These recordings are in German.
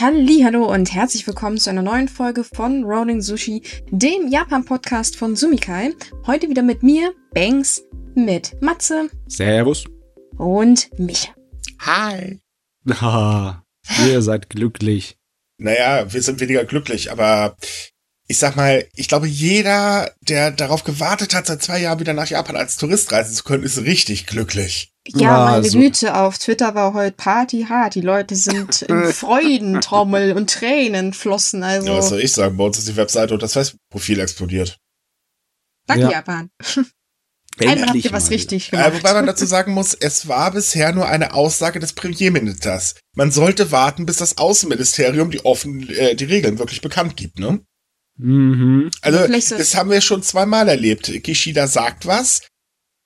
Hallo und herzlich willkommen zu einer neuen Folge von Rolling Sushi, dem Japan-Podcast von Sumikai. Heute wieder mit mir, Banks, mit Matze. Servus. Und Micha. Hi. Ha, ihr seid glücklich. Naja, wir sind weniger glücklich, aber ich sag mal, ich glaube, jeder, der darauf gewartet hat, seit zwei Jahren wieder nach Japan als Tourist reisen zu können, ist richtig glücklich. Ja, Ja, meine also- Güte, auf Twitter war heute Party hart. Die Leute sind in Freudentrommel und Tränen flossen. Also, Ja, was soll ich sagen? Bei uns ist die Webseite und das Facebook-Profil explodiert. danke Ja. Japan. Einmal habt Endlich ihr was mal. richtig Äh, gemacht. wobei man dazu sagen muss, es war bisher nur eine Aussage des Premierministers. Man sollte warten, bis das Außenministerium die offen, äh, die Regeln wirklich bekannt gibt, ne? Mhm. Also, das haben wir schon zweimal erlebt. Kishida sagt was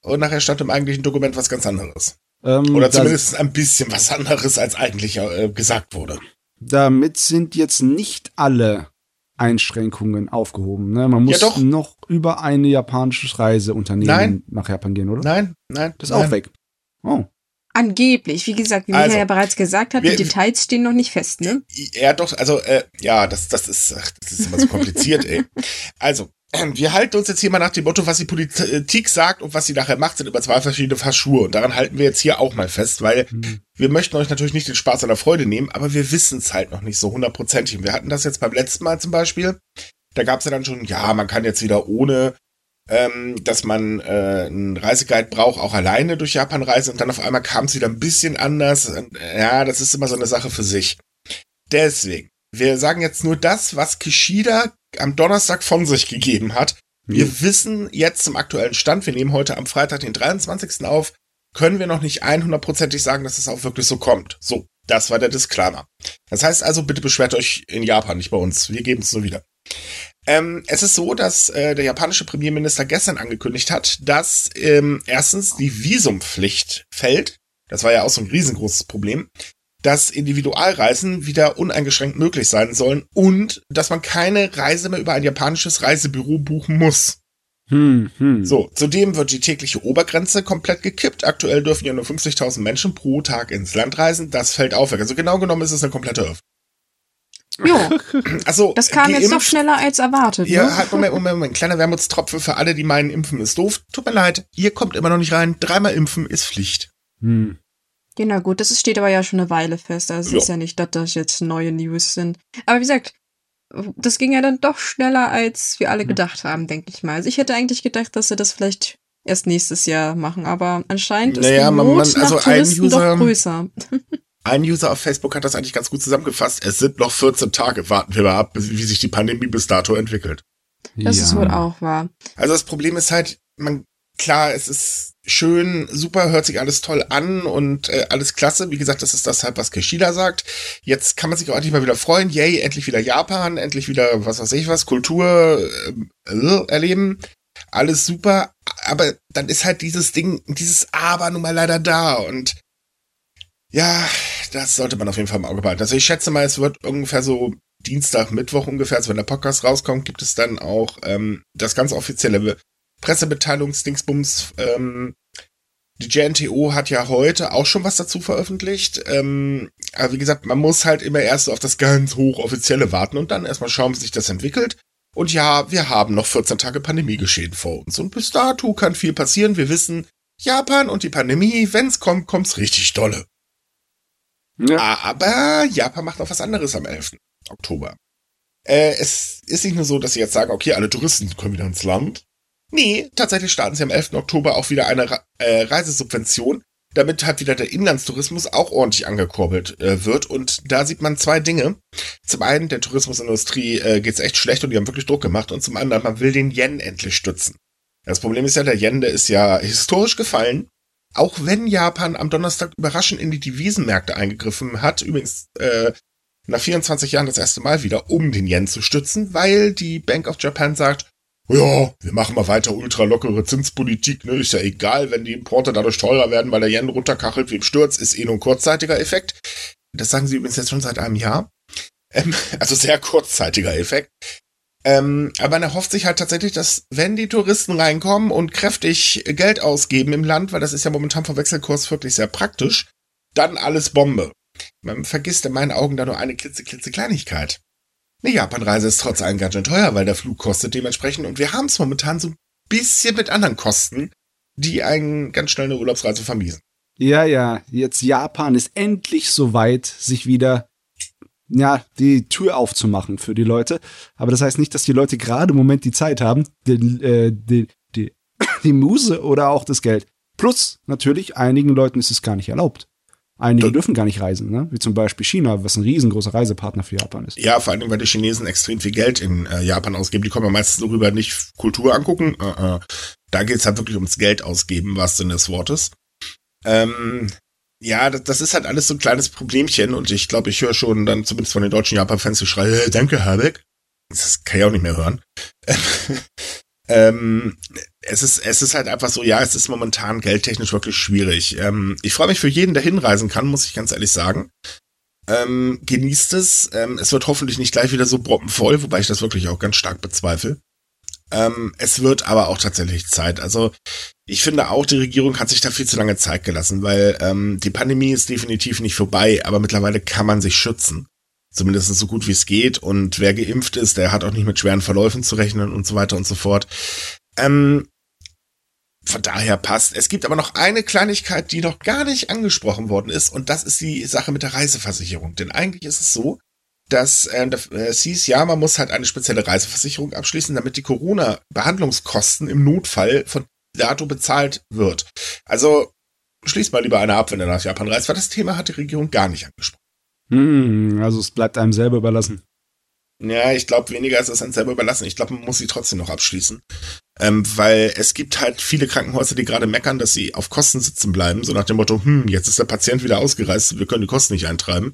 und nachher stand im eigentlichen Dokument was ganz anderes. Ähm, Oder zumindest ein bisschen was anderes, als eigentlich äh, gesagt wurde. damit sind jetzt nicht alle Einschränkungen aufgehoben. Ne? Man muss Ja, doch. noch über ein japanisches Reiseunternehmen Nein. nach Japan gehen, oder? Nein, nein, Das ist nein. auch weg. Oh. Angeblich, wie gesagt, wie Also, Michael ja bereits gesagt hat, wir- die Details stehen noch nicht fest, ne? Ja, doch, also, äh, ja, das, das ist, ach, das ist immer so kompliziert, ey. Also, wir halten uns jetzt hier mal nach dem Motto, was die Politik sagt und was sie nachher macht, sind über zwei verschiedene Paar Schuhe. Und daran halten wir jetzt hier auch mal fest, weil Hm. wir möchten euch natürlich nicht den Spaß an der Freude nehmen, aber wir wissen es halt noch nicht so hundertprozentig. Und Wir hatten das jetzt beim letzten Mal zum Beispiel. Da gab es ja dann schon, ja, man kann jetzt wieder ohne, ähm, dass man äh, einen Reiseguide braucht, auch alleine durch Japan reisen. Und dann auf einmal kam es wieder ein bisschen anders. Und, ja, das ist immer so eine Sache für sich. Deswegen, wir sagen jetzt nur das, was Kishida am Donnerstag von sich gegeben hat. Wir Hm. wissen jetzt zum aktuellen Stand, wir nehmen heute am Freitag, den 23. auf, können wir noch nicht 100%ig sagen, dass es auch wirklich so kommt. So, das war der Disclaimer. Das heißt also, bitte beschwert euch in Japan, nicht bei uns. Wir geben es nur wieder. Ähm, es ist so, dass äh, der japanische Premierminister gestern angekündigt hat, dass ähm, erstens die Visumpflicht fällt. Das war ja auch so ein riesengroßes Problem. Dass Individualreisen wieder uneingeschränkt möglich sein sollen und dass man keine Reise mehr über ein japanisches Reisebüro buchen muss. Hm, hm. So, zudem wird die tägliche Obergrenze komplett gekippt. Aktuell dürfen ja nur 50.000 Menschen pro Tag ins Land reisen. Das fällt auf. Also genau genommen ist es eine komplette Öffnung. Jo, Also, das kam jetzt doch geimpft- schneller als erwartet, Ja, ne? halt, Moment, Moment, Moment. Kleiner Wermutstropfen für alle, die meinen, Impfen ist doof. Tut mir leid, ihr kommt immer noch nicht rein. Dreimal impfen ist Pflicht. Hm. Ja, na gut, das steht aber ja schon eine Weile fest. Also es Ja. ist ja nicht, dass das jetzt neue News sind. Aber wie gesagt, das ging ja dann doch schneller, als wir alle gedacht haben, denke ich mal. Also ich hätte eigentlich gedacht, dass sie das vielleicht erst nächstes Jahr machen, aber anscheinend ist Naja, die man- Not man- also nach ein Touristen User- doch größer. Ein User auf Facebook hat das eigentlich ganz gut zusammengefasst. Es sind noch 14 Tage. Warten wir mal ab, wie sich die Pandemie bis dato entwickelt. Das ja. ist wohl auch wahr. Also das Problem ist halt, man, klar, es ist schön, super, hört sich alles toll an und äh, alles klasse. Wie gesagt, das ist das halt, was Kishida sagt. Jetzt kann man sich auch endlich mal wieder freuen. Yay, endlich wieder Japan, endlich wieder, was weiß ich was, Kultur ähm, äh, erleben. Alles super. Aber dann ist halt dieses Ding, dieses Aber nun mal leider da und ja, das sollte man auf jeden Fall im Auge behalten. Also ich schätze mal, es wird ungefähr so Dienstag, Mittwoch ungefähr, also wenn der Podcast rauskommt, gibt es dann auch ähm, das ganz offizielle Pressemitteilungsdingsbums. Ähm, die JNTO hat ja heute auch schon was dazu veröffentlicht. Ähm, aber wie gesagt, man muss halt immer erst auf das ganz hochoffizielle warten und dann erstmal schauen, wie sich das entwickelt. Und ja, wir haben noch 14 Tage Pandemiegeschehen vor uns. Und bis dato kann viel passieren. Wir wissen, Japan und die Pandemie, wenn's kommt, kommt's richtig dolle. Ja. Aber Japan macht noch was anderes am 11. Oktober. Äh, es ist nicht nur so, dass sie jetzt sagen, okay, alle Touristen können wieder ins Land. Nee, tatsächlich starten sie am 11. Oktober auch wieder eine äh, Reisesubvention, damit halt wieder der Inlandstourismus auch ordentlich angekurbelt äh, wird. Und da sieht man zwei Dinge. Zum einen, der Tourismusindustrie äh, geht's echt schlecht und die haben wirklich Druck gemacht. Und zum anderen, man will den Yen endlich stützen. Das Problem ist ja, der Yen, der ist ja historisch gefallen. Auch wenn Japan am Donnerstag überraschend in die Devisenmärkte eingegriffen hat, übrigens äh, nach 24 Jahren das erste Mal wieder, um den Yen zu stützen, weil die Bank of Japan sagt, ja, wir machen mal weiter ultra lockere Zinspolitik, ne, ist ja egal, wenn die Importe dadurch teurer werden, weil der Yen runterkachelt wie im Sturz, ist eh nur ein kurzzeitiger Effekt. Das sagen sie übrigens jetzt schon seit einem Jahr. Ähm, also sehr kurzzeitiger Effekt. Ähm, aber man erhofft sich halt tatsächlich, dass wenn die Touristen reinkommen und kräftig Geld ausgeben im Land, weil das ist ja momentan vom Wechselkurs wirklich sehr praktisch, dann alles Bombe. man vergisst in meinen Augen da nur eine klitzeklitze Kleinigkeit. Eine Japanreise ist trotz allem ganz schön teuer, weil der Flug kostet dementsprechend und wir haben es momentan so ein bisschen mit anderen Kosten, die einen ganz schnell eine Urlaubsreise vermiesen. Ja, ja, jetzt Japan ist endlich so weit, sich wieder ja, die Tür aufzumachen für die Leute. Aber das heißt nicht, dass die Leute gerade im Moment die Zeit haben, die, äh, die, die, die Muse oder auch das Geld. Plus, natürlich, einigen Leuten ist es gar nicht erlaubt. Einige Das- dürfen gar nicht reisen, ne? wie zum Beispiel China, was ein riesengroßer Reisepartner für Japan ist. Ja, vor allem, weil die Chinesen extrem viel Geld in äh, Japan ausgeben. Die kommen ja meistens nur rüber, nicht Kultur angucken. Äh, äh. Da geht's halt wirklich ums Geld ausgeben, was Sinn des Wortes. Ähm, ja, das, das ist halt alles so ein kleines Problemchen und ich glaube, ich höre schon dann zumindest von den deutschen Japan-Fans die Schreie, äh, danke, Habeck. Das kann ich auch nicht mehr hören. ähm, es ist, es ist halt einfach so, ja, es ist momentan geldtechnisch wirklich schwierig. Ähm, ich freue mich für jeden, der hinreisen kann, muss ich ganz ehrlich sagen. Ähm, genießt es. Ähm, es wird hoffentlich nicht gleich wieder so proppenvoll, wobei ich das wirklich auch ganz stark bezweifle. Ähm, es wird aber auch tatsächlich Zeit. Also ich finde auch, die Regierung hat sich da viel zu lange Zeit gelassen, weil ähm, die Pandemie ist definitiv nicht vorbei, aber mittlerweile kann man sich schützen. Zumindest so gut wie es geht. Und wer geimpft ist, der hat auch nicht mit schweren Verläufen zu rechnen und so weiter und so fort. Ähm, von daher passt. Es gibt aber noch eine Kleinigkeit, die noch gar nicht angesprochen worden ist, und das ist die Sache mit der Reiseversicherung. Denn eigentlich ist es so, dass äh, da- äh, es hieß, ja, man muss halt eine spezielle Reiseversicherung abschließen, damit die Corona-Behandlungskosten im Notfall von dato bezahlt wird. Also schließt mal lieber eine ab, wenn er nach Japan reist, weil das Thema hat die Regierung gar nicht angesprochen. Hm, also es bleibt einem selber überlassen. Ja, ich glaube, weniger ist es einem selber überlassen. Ich glaube, man muss sie trotzdem noch abschließen. Ähm, weil es gibt halt viele Krankenhäuser, die gerade meckern, dass sie auf Kosten sitzen bleiben, so nach dem Motto, hm, jetzt ist der Patient wieder ausgereist, wir können die Kosten nicht eintreiben.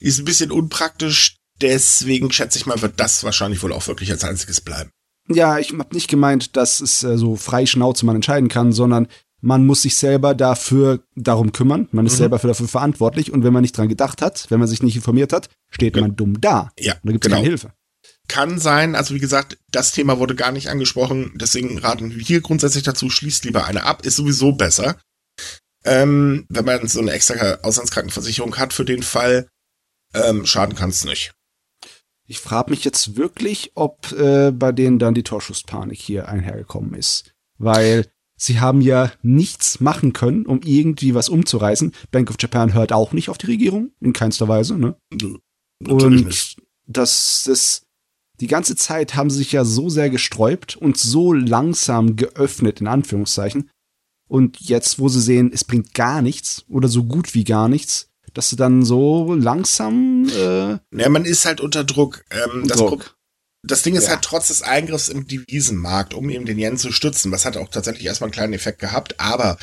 Ist ein bisschen unpraktisch, deswegen schätze ich mal, wird das wahrscheinlich wohl auch wirklich als einziges bleiben. Ja, ich habe nicht gemeint, dass es äh, so frei Schnauze man entscheiden kann, sondern man muss sich selber dafür darum kümmern. Man ist Mhm. selber für, dafür verantwortlich und wenn man nicht dran gedacht hat, wenn man sich nicht informiert hat, steht Ge- man dumm da. Ja, Und da gibt es genau. keine Hilfe. Kann sein, also wie gesagt, das Thema wurde gar nicht angesprochen, deswegen raten wir hier grundsätzlich dazu, schließt lieber eine ab, ist sowieso besser. Ähm, wenn man so eine extra Auslandskrankenversicherung hat für den Fall, ähm, schaden kann es nicht. Ich frage mich jetzt wirklich, ob äh, bei denen dann die Torschusspanik hier einhergekommen ist. Weil sie haben ja nichts machen können, um irgendwie was umzureißen. Bank of Japan hört auch nicht auf die Regierung, in keinster Weise, ne? Und das, das, die ganze Zeit haben sie sich ja so sehr gesträubt und so langsam geöffnet, in Anführungszeichen. Und jetzt, wo sie sehen, es bringt gar nichts oder so gut wie gar nichts, dass sie dann so langsam äh, Ja, man ist halt unter Druck. Ähm, das, Druck. Das Ding ist Ja. halt trotz des Eingriffs im Devisenmarkt, um eben den Yen zu stützen, was hat auch tatsächlich erstmal einen kleinen Effekt gehabt, aber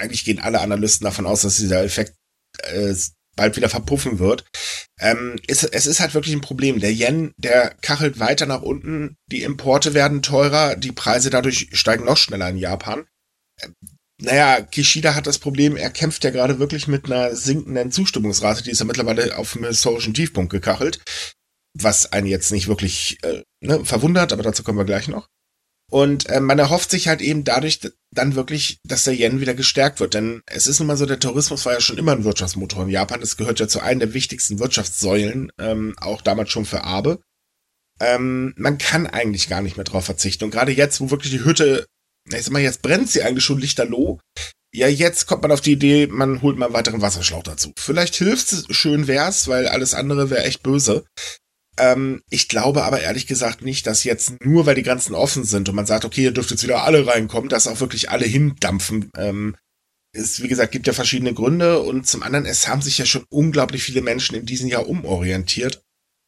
eigentlich gehen alle Analysten davon aus, dass dieser Effekt äh, bald wieder verpuffen wird. Ähm, ist, es ist halt wirklich ein Problem. Der Yen, der kachelt weiter nach unten, die Importe werden teurer, die Preise dadurch steigen noch schneller in Japan. Ähm, naja, Kishida hat das Problem, er kämpft ja gerade wirklich mit einer sinkenden Zustimmungsrate, die ist ja mittlerweile auf einem historischen Tiefpunkt gekachelt was einen jetzt nicht wirklich äh, ne, verwundert, aber dazu kommen wir gleich noch. Und äh, man erhofft sich halt eben dadurch dann wirklich, dass der Yen wieder gestärkt wird. Denn es ist nun mal so, der Tourismus war ja schon immer ein Wirtschaftsmotor in Japan. Es gehört ja zu einem der wichtigsten Wirtschaftssäulen, ähm, auch damals schon für Abe. Ähm, man kann eigentlich gar nicht mehr drauf verzichten. Und gerade jetzt, wo wirklich die Hütte, ich sag mal, jetzt brennt sie eigentlich schon lichterloh. Ja, jetzt kommt man auf die Idee, man holt mal einen weiteren Wasserschlauch dazu. Vielleicht hilft's, schön wär's, weil alles andere wäre echt böse. Ähm, ich glaube aber ehrlich gesagt nicht, dass jetzt nur, weil die Grenzen offen sind und man sagt, okay, ihr dürft jetzt wieder alle reinkommen, dass auch wirklich alle hindampfen. Ähm, es, wie gesagt, gibt ja verschiedene Gründe und zum anderen, es haben sich ja schon unglaublich viele Menschen in diesem Jahr umorientiert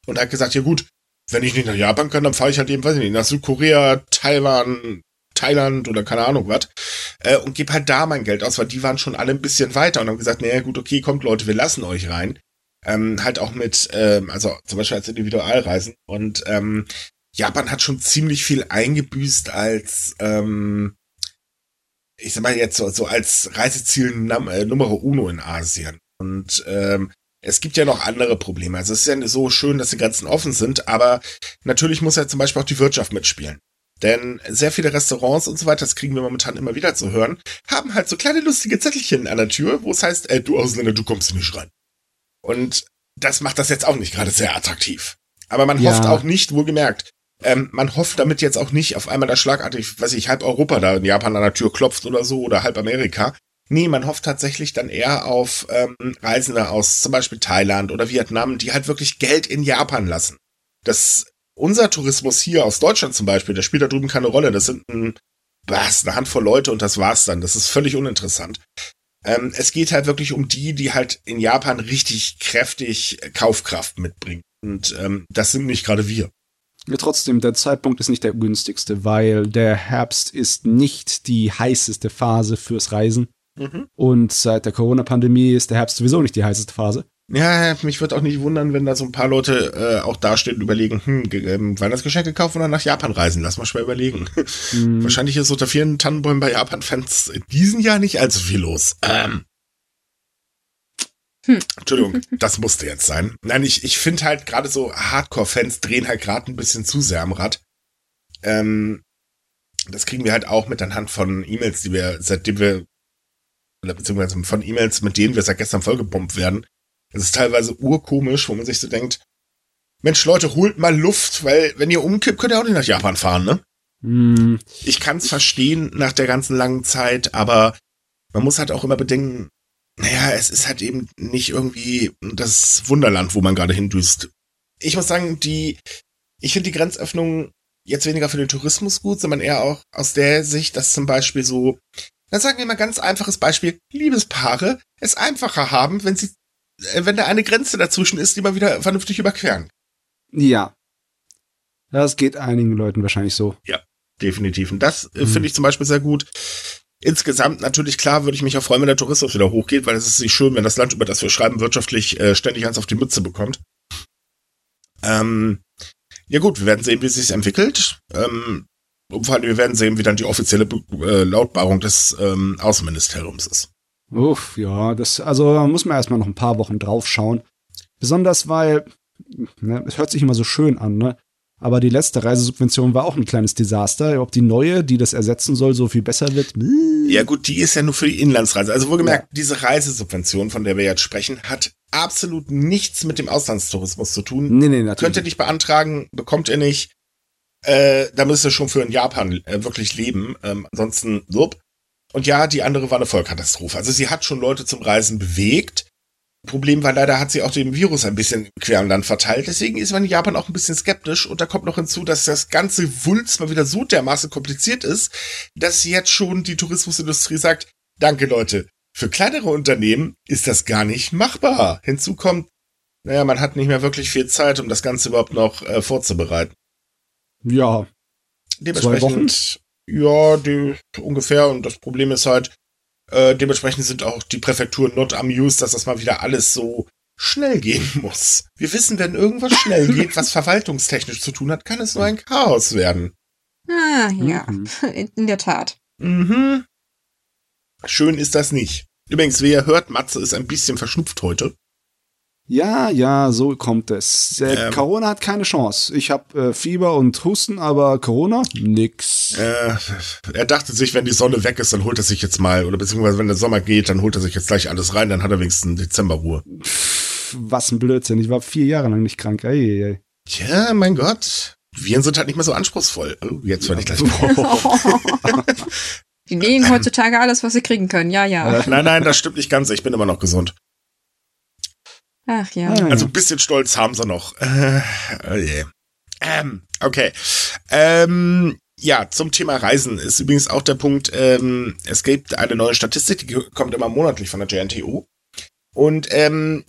und hat gesagt, ja gut, wenn ich nicht nach Japan kann, dann fahre ich halt eben, weiß ich nicht, nach Südkorea, Taiwan, Thailand oder keine Ahnung was äh, und gebe halt da mein Geld aus, weil die waren schon alle ein bisschen weiter und haben gesagt, naja gut, okay, kommt Leute, wir lassen euch rein ähm, halt auch mit, ähm, also zum Beispiel als Individualreisen. Und ähm, Japan hat schon ziemlich viel eingebüßt als, ähm, ich sag mal jetzt so, so als Reiseziel Num äh, Numero Uno in Asien. Und ähm, es gibt ja noch andere Probleme. Also es ist ja so schön, dass die Grenzen offen sind, aber natürlich muss ja zum Beispiel auch die Wirtschaft mitspielen. Denn sehr viele Restaurants und so weiter, das kriegen wir momentan immer wieder zu hören, haben halt so kleine lustige Zettelchen an der Tür, wo es heißt, äh, du Ausländer, du kommst nicht rein. Und das macht das jetzt auch nicht gerade sehr attraktiv. Aber man Ja. hofft auch nicht, wohlgemerkt, ähm, man hofft damit jetzt auch nicht auf einmal, dass schlagartig, weiß ich, halb Europa da in Japan an der Tür klopft oder so oder halb Amerika. Nee, man hofft tatsächlich dann eher auf ähm, Reisende aus zum Beispiel Thailand oder Vietnam, die halt wirklich Geld in Japan lassen. Das, unser Tourismus hier aus Deutschland zum Beispiel, der spielt da drüben keine Rolle. Das sind ein, was, eine Handvoll Leute und das war's dann. Das ist völlig uninteressant. Ähm, es geht halt wirklich um die, die halt in Japan richtig kräftig Kaufkraft mitbringen. Und ähm, das sind nicht gerade wir. Ja, trotzdem, der Zeitpunkt ist nicht der günstigste, weil der Herbst ist nicht die heißeste Phase fürs Reisen. Mhm. Und seit der Corona-Pandemie ist der Herbst sowieso nicht die heißeste Phase. Ja, mich würde auch nicht wundern, wenn da so ein paar Leute äh, auch dastehen und überlegen, hm, ähm, Weihnachtsgeschenke kaufen oder nach Japan reisen. Lass mal schwer überlegen. Hm, Wahrscheinlich ist unter vielen Tannenbäumen bei Japan-Fans in diesem Jahr nicht allzu viel los. Ähm. Hm. Entschuldigung, das musste jetzt sein. Nein, ich, ich finde halt gerade so Hardcore-Fans drehen halt gerade ein bisschen zu sehr am Rad. Ähm, das kriegen wir halt auch mit anhand von E-Mails, die wir, seitdem wir, oder beziehungsweise von E-Mails, mit denen wir seit gestern vollgebombt werden. Es ist teilweise urkomisch, wo man sich so denkt, Mensch, Leute, holt mal Luft, weil wenn ihr umkippt, könnt ihr auch nicht nach Japan fahren, ne? hm, ich kann es verstehen nach der ganzen langen Zeit, aber man muss halt auch immer bedenken, naja, es ist halt eben nicht irgendwie das Wunderland, wo man gerade hindüst. Ich muss sagen, die, ich finde die Grenzöffnung jetzt weniger für den Tourismus gut, sondern eher auch aus der Sicht, dass zum Beispiel so, dann sagen wir mal ganz einfaches Beispiel, Liebespaare es einfacher haben, wenn sie, wenn da eine Grenze dazwischen ist, die man wieder vernünftig überqueren. ja. Das geht einigen Leuten wahrscheinlich so. Definitiv. Und das äh, Mhm. finde ich zum Beispiel sehr gut. Insgesamt natürlich klar würde ich mich auch freuen, wenn der Tourismus wieder hochgeht, weil es ist nicht schön, wenn das Land, über das wir schreiben, wirtschaftlich äh, ständig eins auf die Mütze bekommt. Ähm, ja gut, wir werden sehen, wie es sich entwickelt. Ähm, und vor allem, wir werden sehen, wie dann die offizielle Be äh, Lautbarung des ähm, Außenministeriums ist. Uff, ja, das, also da muss man erstmal noch ein paar Wochen drauf schauen. Besonders weil, ne, es hört sich immer so schön an, ne? Aber die letzte Reisesubvention war auch ein kleines Desaster. Ob die neue, die das ersetzen soll, so viel besser wird. Ja gut, die ist ja nur für die Inlandsreise. Also wohlgemerkt, diese Reisesubvention, von der wir jetzt sprechen, hat absolut nichts mit dem Auslandstourismus zu tun. Nee, nee, natürlich. Könnt ihr nicht beantragen, bekommt ihr nicht. Äh, da müsst ihr schon für in Japan äh, wirklich leben. Ähm, ansonsten, so. Und ja, die andere war eine Vollkatastrophe. Also sie hat schon Leute zum Reisen bewegt. Problem war leider, hat sie auch den Virus ein bisschen quer im Land verteilt. Deswegen ist man in Japan auch ein bisschen skeptisch. Und da kommt noch hinzu, dass das ganze Wulz mal wieder so dermaßen kompliziert ist, dass jetzt schon die Tourismusindustrie sagt, danke Leute, für kleinere Unternehmen ist das gar nicht machbar. Hinzu kommt, naja, man hat nicht mehr wirklich viel Zeit, um das Ganze überhaupt noch äh, vorzubereiten. Ja, Dementsprechend, ja, die, ungefähr. Und das Problem ist halt, äh, dementsprechend sind auch die Präfekturen not amused, dass das mal wieder alles so schnell gehen muss. Wir wissen, wenn irgendwas schnell geht, was verwaltungstechnisch zu tun hat, kann es nur ein Chaos werden. Ah, ja. Mhm. In, in der Tat. Mhm. Schön ist das nicht. Übrigens, wie ihr hört, Matze ist ein bisschen verschnupft heute. Ja, ja, so kommt es. Äh, Ähm. Corona hat keine Chance. Ich habe äh, Fieber und Husten, aber Corona nix. Äh, er dachte sich, wenn die Sonne weg ist, dann holt er sich jetzt mal, oder beziehungsweise wenn der Sommer geht, dann holt er sich jetzt gleich alles rein, dann hat er wenigstens Dezemberruhe. Pff, was ein Blödsinn. Ich war vier Jahre lang nicht krank. Ey, ey, ey. Tja, mein Gott. Viren sind halt nicht mehr so anspruchsvoll. Oh, jetzt werde ich gleich. Die nehmen heutzutage alles, was sie kriegen können. Ja, ja. Äh. nein, nein, das stimmt nicht ganz. Ich bin immer noch gesund. Ach ja. Ah, Also ein bisschen stolz haben sie noch. Äh, oh je. Ähm, okay. Ähm, ja, zum Thema Reisen ist übrigens auch der Punkt, ähm, es gibt eine neue Statistik, die kommt immer monatlich von der JNTU. Und ähm,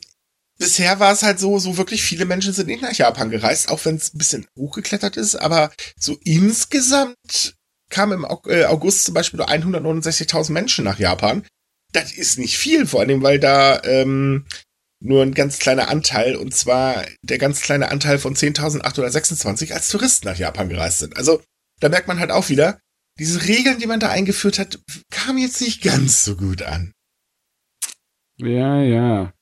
bisher war es halt so, so wirklich viele Menschen sind nicht nach Japan gereist, auch wenn es ein bisschen hochgeklettert ist, aber so insgesamt kamen im äh, August zum Beispiel nur 169.000 Menschen nach Japan. Das ist nicht viel, vor allem, weil da ähm, nur ein ganz kleiner Anteil, und zwar der ganz kleine Anteil von 10.826 als Touristen nach Japan gereist sind. Also da merkt man halt auch wieder, diese Regeln, die man da eingeführt hat, kamen jetzt nicht ganz so gut an. Ja, ja.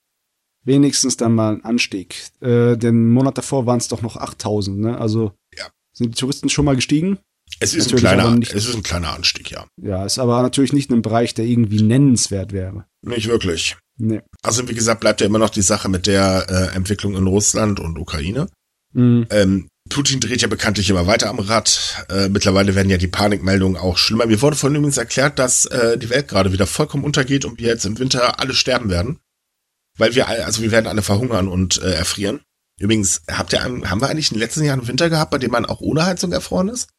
Wenigstens dann mal ein Anstieg. Äh, den Monat davor waren es doch noch 8000, ne? Also Ja. sind die Touristen schon mal gestiegen? Es ist, ein kleiner, nicht- es ist ein kleiner Anstieg, ja. Ja, ist aber natürlich nicht in einem Bereich, der irgendwie nennenswert wäre. Nicht wirklich. Nee. Also wie gesagt, bleibt ja immer noch die Sache mit der äh, Entwicklung in Russland und Ukraine. Mhm. Ähm, Putin dreht ja bekanntlich immer weiter am Rad. Äh, mittlerweile werden ja die Panikmeldungen auch schlimmer. Mir wurde vorhin übrigens erklärt, dass äh, die Welt gerade wieder vollkommen untergeht und wir jetzt im Winter alle sterben werden. Weil wir alle, also wir werden alle verhungern und äh, erfrieren. Übrigens, habt ihr haben wir eigentlich in den letzten Jahren einen Winter gehabt, bei dem man auch ohne Heizung erfroren ist?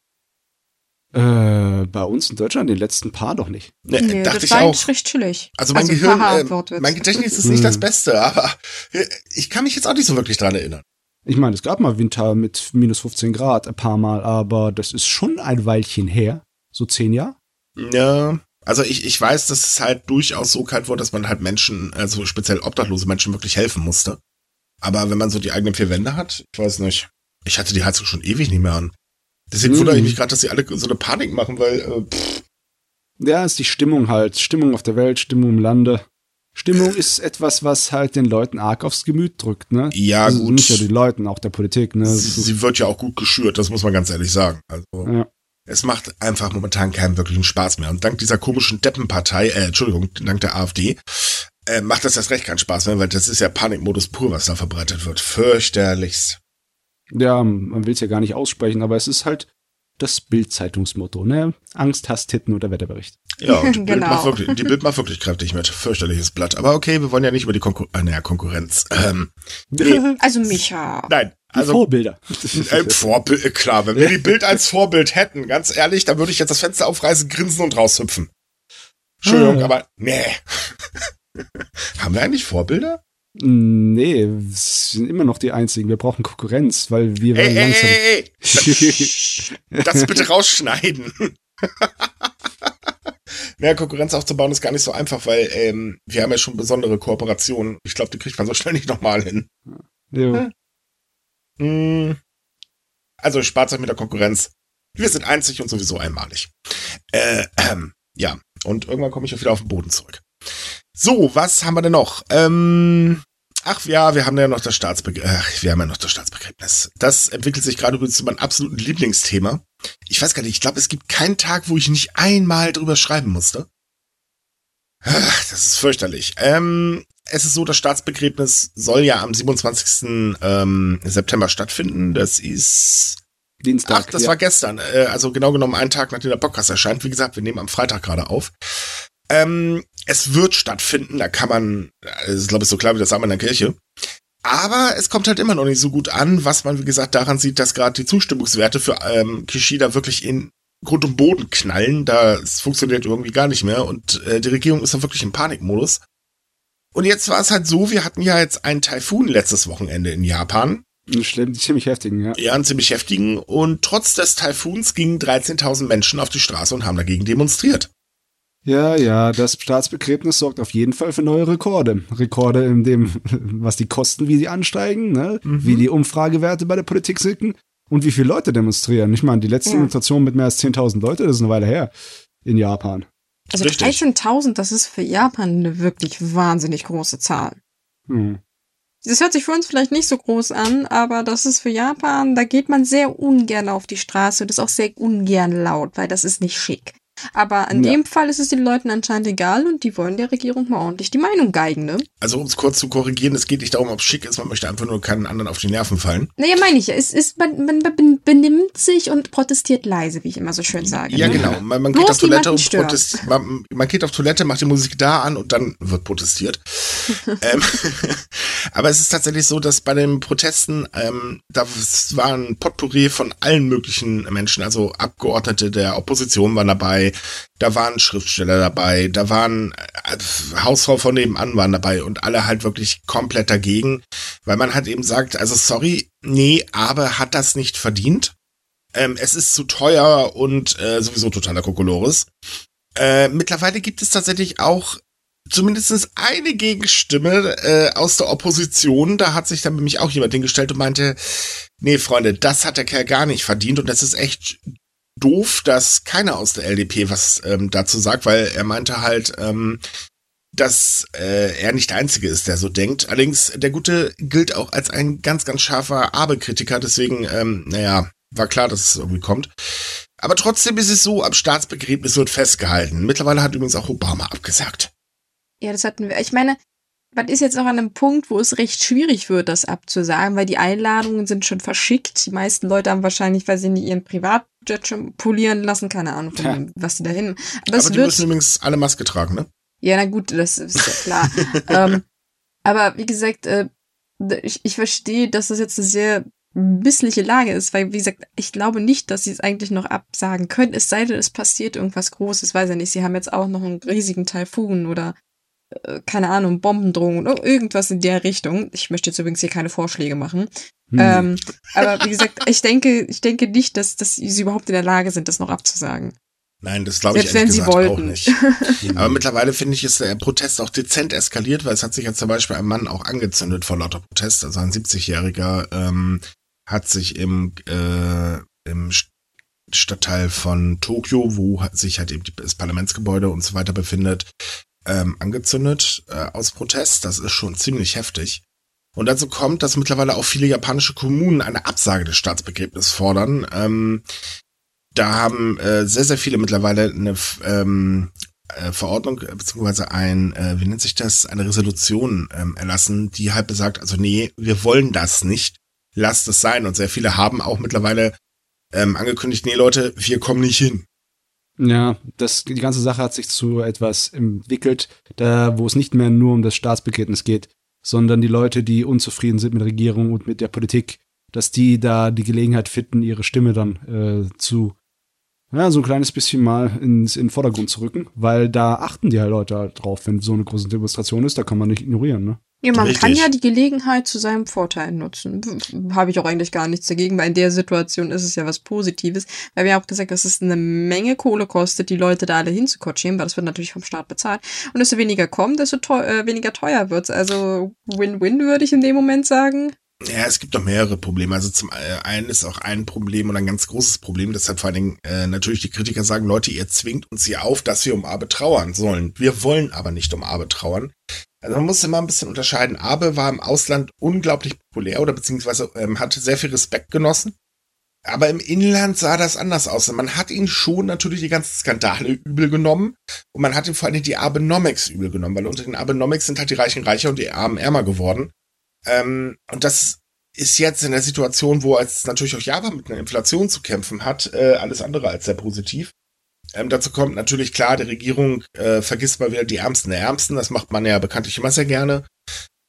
Äh, bei uns in Deutschland den letzten paar doch nicht. Ne, Nee, dachte das ich war auch. recht chillig. Also mein Also, Gehirn, äh, mein Gedächtnis ist nicht das. Beste, aber ich kann mich jetzt auch nicht so wirklich dran erinnern. Ich meine, es gab mal Winter mit minus 15 Grad ein paar Mal, aber das ist schon ein Weilchen her. So zehn Jahre? Ja, also ich, ich weiß, dass es halt durchaus so kalt wurde, dass man halt Menschen, also speziell obdachlose Menschen, wirklich helfen musste. Aber wenn man so die eigenen vier Wände hat, ich weiß nicht. Ich hatte die Heizung schon ewig nicht mehr an. Deswegen wundere ich mich gerade, dass sie alle so eine Panik machen, weil, äh, pff, Ja, ist die Stimmung halt. Stimmung auf der Welt, Stimmung im Lande. Stimmung ist etwas, was halt den Leuten arg aufs Gemüt drückt, ne? ja also gut. Nicht nur die Leuten, auch der Politik, ne? sie, sie wird ja auch gut geschürt, das muss man ganz ehrlich sagen. Also ja. es macht einfach momentan keinen wirklichen Spaß mehr. Und dank dieser komischen Deppenpartei, äh, Entschuldigung, dank der AfD, äh, macht das erst recht keinen Spaß mehr, weil das ist ja Panikmodus pur, was da verbreitet wird. Fürchterlichst. Ja, man will es ja gar nicht aussprechen, aber es ist halt das Bild-Zeitungsmotto, ne? Angst, Hass, Titten oder Wetterbericht. Ja, und die, Bild Genau. macht wirklich, die Bild macht wirklich kräftig mit. Fürchterliches Blatt. Aber okay, wir wollen ja nicht über die Konkur äh, naja, Konkurrenz. Ähm, Nee. Also Micha. nein, also Vorbilder. äh, Vorbild, äh, klar, wenn wir die Bild als Vorbild hätten, ganz ehrlich, dann würde ich jetzt das Fenster aufreißen, grinsen und raushüpfen. Entschuldigung, Ah. aber nee. Haben wir eigentlich Vorbilder? Nee, es sind immer noch die einzigen. Wir brauchen Konkurrenz, weil wir Ey, werden langsam. ey, ey. Das bitte rausschneiden. Naja, Konkurrenz aufzubauen ist gar nicht so einfach, weil ähm, wir haben ja schon besondere Kooperationen. Ich glaube, die kriegt man so schnell nicht nochmal hin. Jo. Hm. Also spart euch mit der Konkurrenz. Wir sind einzig und sowieso einmalig. Äh, ähm, ja, und irgendwann komme ich auch wieder auf den Boden zurück. So, was haben wir denn noch? Ähm, ach ja, wir haben ja noch das Staatsbegräbnis. Wir haben ja noch das Staatsbegräbnis. Das entwickelt sich gerade übrigens zu meinem absoluten Lieblingsthema. Ich weiß gar nicht, ich glaube, es gibt keinen Tag, wo ich nicht einmal drüber schreiben musste. Ach, Das ist fürchterlich. Ähm, es ist so, das Staatsbegräbnis soll ja am 27. Ähm, September stattfinden. Das ist Dienstag. Ach, das ja. war gestern. Äh, also genau genommen einen Tag, nachdem der Podcast erscheint. Wie gesagt, wir nehmen am Freitag gerade auf. Ähm, es wird stattfinden. Da kann man, das ist glaube ich so klar wie das Arm in der Kirche. Aber es kommt halt immer noch nicht so gut an, was man, wie gesagt, daran sieht, dass gerade die Zustimmungswerte für ähm, Kishida wirklich in Grund und Boden knallen. Da es funktioniert irgendwie gar nicht mehr. Und äh, die Regierung ist da wirklich im Panikmodus. Und jetzt war es halt so, wir hatten ja jetzt einen Taifun letztes Wochenende in Japan. Schlimm, ziemlich heftigen, ja. Ja, einen ziemlich heftigen. Und trotz des Taifuns gingen 13.000 Menschen auf die Straße und haben dagegen demonstriert. Ja, ja, das Staatsbegräbnis sorgt auf jeden Fall für neue Rekorde. Rekorde in dem, was die Kosten, wie sie ansteigen, ne? Mhm. wie die Umfragewerte bei der Politik sinken und wie viele Leute demonstrieren. Ich meine, die letzte Ja. Demonstration mit mehr als 10.000 Leute, das ist eine Weile her in Japan. Also Richtig. 13.000, das ist für Japan eine wirklich wahnsinnig große Zahl. Hm. Das hört sich für uns vielleicht nicht so groß an, aber das ist für Japan, da geht man sehr ungern auf die Straße und ist auch sehr ungern laut, weil das ist nicht schick. Aber in Ja. dem Fall ist es den Leuten anscheinend egal und die wollen der Regierung mal ordentlich die Meinung geigen, ne? Also um es kurz zu korrigieren, es geht nicht darum, ob es schick ist, man möchte einfach nur keinen anderen auf die Nerven fallen. Naja, meine ich. Es ist, man, man ben- benimmt sich und protestiert leise, wie ich immer so schön sage. Ja, ne? genau. Man, man geht auf Toilette und protestiert. Man, man geht auf Toilette, macht die Musik da an und dann wird protestiert. ähm, aber es ist tatsächlich so, dass bei den Protesten, ähm, da war ein Potpourri von allen möglichen Menschen, also Abgeordnete der Opposition waren dabei, da waren Schriftsteller dabei, da waren äh, Hausfrau von nebenan waren dabei und alle halt wirklich komplett dagegen, weil man halt eben sagt, also sorry, nee, aber hat das nicht verdient. Ähm, es ist zu teuer und äh, sowieso totaler Kokolores. Äh, mittlerweile gibt es tatsächlich auch zumindest eine Gegenstimme äh, aus der Opposition. Da hat sich dann nämlich auch jemand hingestellt und meinte, nee, Freunde, das hat der Kerl gar nicht verdient und das ist echt doof, dass keiner aus der LDP was ähm, dazu sagt, weil er meinte halt, ähm, dass äh, er nicht der Einzige ist, der so denkt. Allerdings, der Gute gilt auch als ein ganz, ganz scharfer Abe-Kritiker, deswegen, ähm, naja, war klar, dass es irgendwie kommt. Aber trotzdem ist es so, am Staatsbegräbnis wird festgehalten. Mittlerweile hat übrigens auch Obama abgesagt. Ja, das hatten wir. Ich meine, man ist jetzt auch an einem Punkt, wo es recht schwierig wird, das abzusagen, weil die Einladungen sind schon verschickt. Die meisten Leute haben wahrscheinlich, weil sie nicht ihren schon polieren lassen, keine Ahnung, von dem, was sie dahin. Aber, Aber es die wird. müssen übrigens alle Maske tragen, ne? Ja, na gut, das ist ja klar. ähm, aber wie gesagt, äh, ich, ich verstehe, dass das jetzt eine sehr missliche Lage ist, weil, wie gesagt, ich glaube nicht, dass sie es eigentlich noch absagen können, es sei denn, es passiert irgendwas Großes, weiß ja nicht, sie haben jetzt auch noch einen riesigen Taifun oder keine Ahnung, Bombendrohungen oder irgendwas in der Richtung. Ich möchte jetzt übrigens hier keine Vorschläge machen. Hm. Ähm, aber wie gesagt, ich denke, ich denke nicht, dass, dass sie überhaupt in der Lage sind, das noch abzusagen. Nein, das glaube ich ehrlich wenn sie gesagt auch wollten. nicht. Aber mittlerweile finde ich, ist der Protest auch dezent eskaliert, weil es hat sich ja zum Beispiel ein Mann auch angezündet vor lauter Protest. Also ein 70-Jähriger ähm, hat sich im, äh, im St- Stadtteil von Tokio, wo sich halt eben das Parlamentsgebäude und so weiter befindet, ähm, angezündet äh, aus Protest. Das ist schon ziemlich heftig. Und dazu kommt, dass mittlerweile auch viele japanische Kommunen eine Absage des Staatsbegräbnisses fordern. Ähm, da haben äh, sehr, sehr viele mittlerweile eine ähm, äh, Verordnung, äh, beziehungsweise ein, äh, wie nennt sich das, eine Resolution ähm, erlassen, die halt besagt, also nee, wir wollen das nicht, lasst es sein. Und sehr viele haben auch mittlerweile ähm, angekündigt, nee Leute, wir kommen nicht hin. Ja, das, die ganze Sache hat sich zu etwas entwickelt, da, wo es nicht mehr nur um das Staatsbegräbnis geht, sondern die Leute, die unzufrieden sind mit der Regierung und mit der Politik, dass die da die Gelegenheit finden, ihre Stimme dann äh, zu, ja, so ein kleines bisschen mal ins, in den Vordergrund zu rücken, weil da achten die halt Leute halt drauf, wenn so eine große Demonstration ist, da kann man nicht ignorieren, ne? Ja, man Richtig. kann ja die Gelegenheit zu seinem Vorteil nutzen. Habe ich auch eigentlich gar nichts dagegen, weil in der Situation ist es ja was Positives. Weil wir haben auch gesagt, dass es eine Menge Kohle kostet, die Leute da alle hinzukutschieren, weil das wird natürlich vom Staat bezahlt. Und desto weniger kommen, desto teu äh, weniger teuer wird's. Also Win-Win würde ich in dem Moment sagen. Ja, es gibt noch mehrere Probleme. Also zum äh, einen ist auch ein Problem und ein ganz großes Problem, deshalb vor allen Dingen äh, natürlich die Kritiker sagen, Leute, ihr zwingt uns hier auf, dass wir um Abe trauern sollen. Wir wollen aber nicht um Abe trauern. Also man muss immer ein bisschen unterscheiden. Abe war im Ausland unglaublich populär oder beziehungsweise ähm, hatte sehr viel Respekt genossen. Aber im Inland sah das anders aus. Man hat ihn schon natürlich die ganzen Skandale übel genommen und man hat ihm vor allem die Abenomics übel genommen, weil unter den Abenomics sind halt die Reichen reicher und die Armen ärmer geworden. Ähm, und das ist jetzt in der Situation, wo als natürlich auch Japan mit einer Inflation zu kämpfen hat, äh, alles andere als sehr positiv. Ähm, dazu kommt natürlich klar, die Regierung äh, vergisst mal wieder die Ärmsten der Ärmsten. Das macht man ja bekanntlich immer sehr gerne.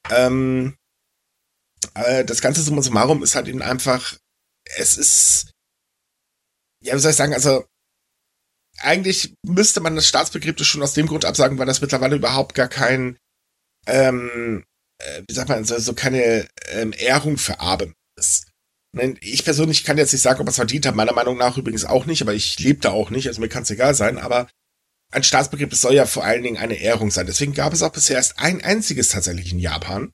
Ähm, äh, das ganze Summa summarum ist halt eben einfach, es ist, ja, wie soll ich sagen, also eigentlich müsste man das Staatsbegräbnis schon aus dem Grund absagen, weil das mittlerweile überhaupt gar kein, ähm, äh, wie sagt man, so, so keine ähm, Ehrung für Abe ist. Nein, Ich persönlich kann jetzt nicht sagen, ob er es verdient hat. Meiner Meinung nach übrigens auch nicht, aber ich lebe da auch nicht, also mir kann es egal sein. Aber ein Staatsbegräbnis soll ja vor allen Dingen eine Ehrung sein. Deswegen gab es auch bisher erst ein einziges tatsächlich in Japan.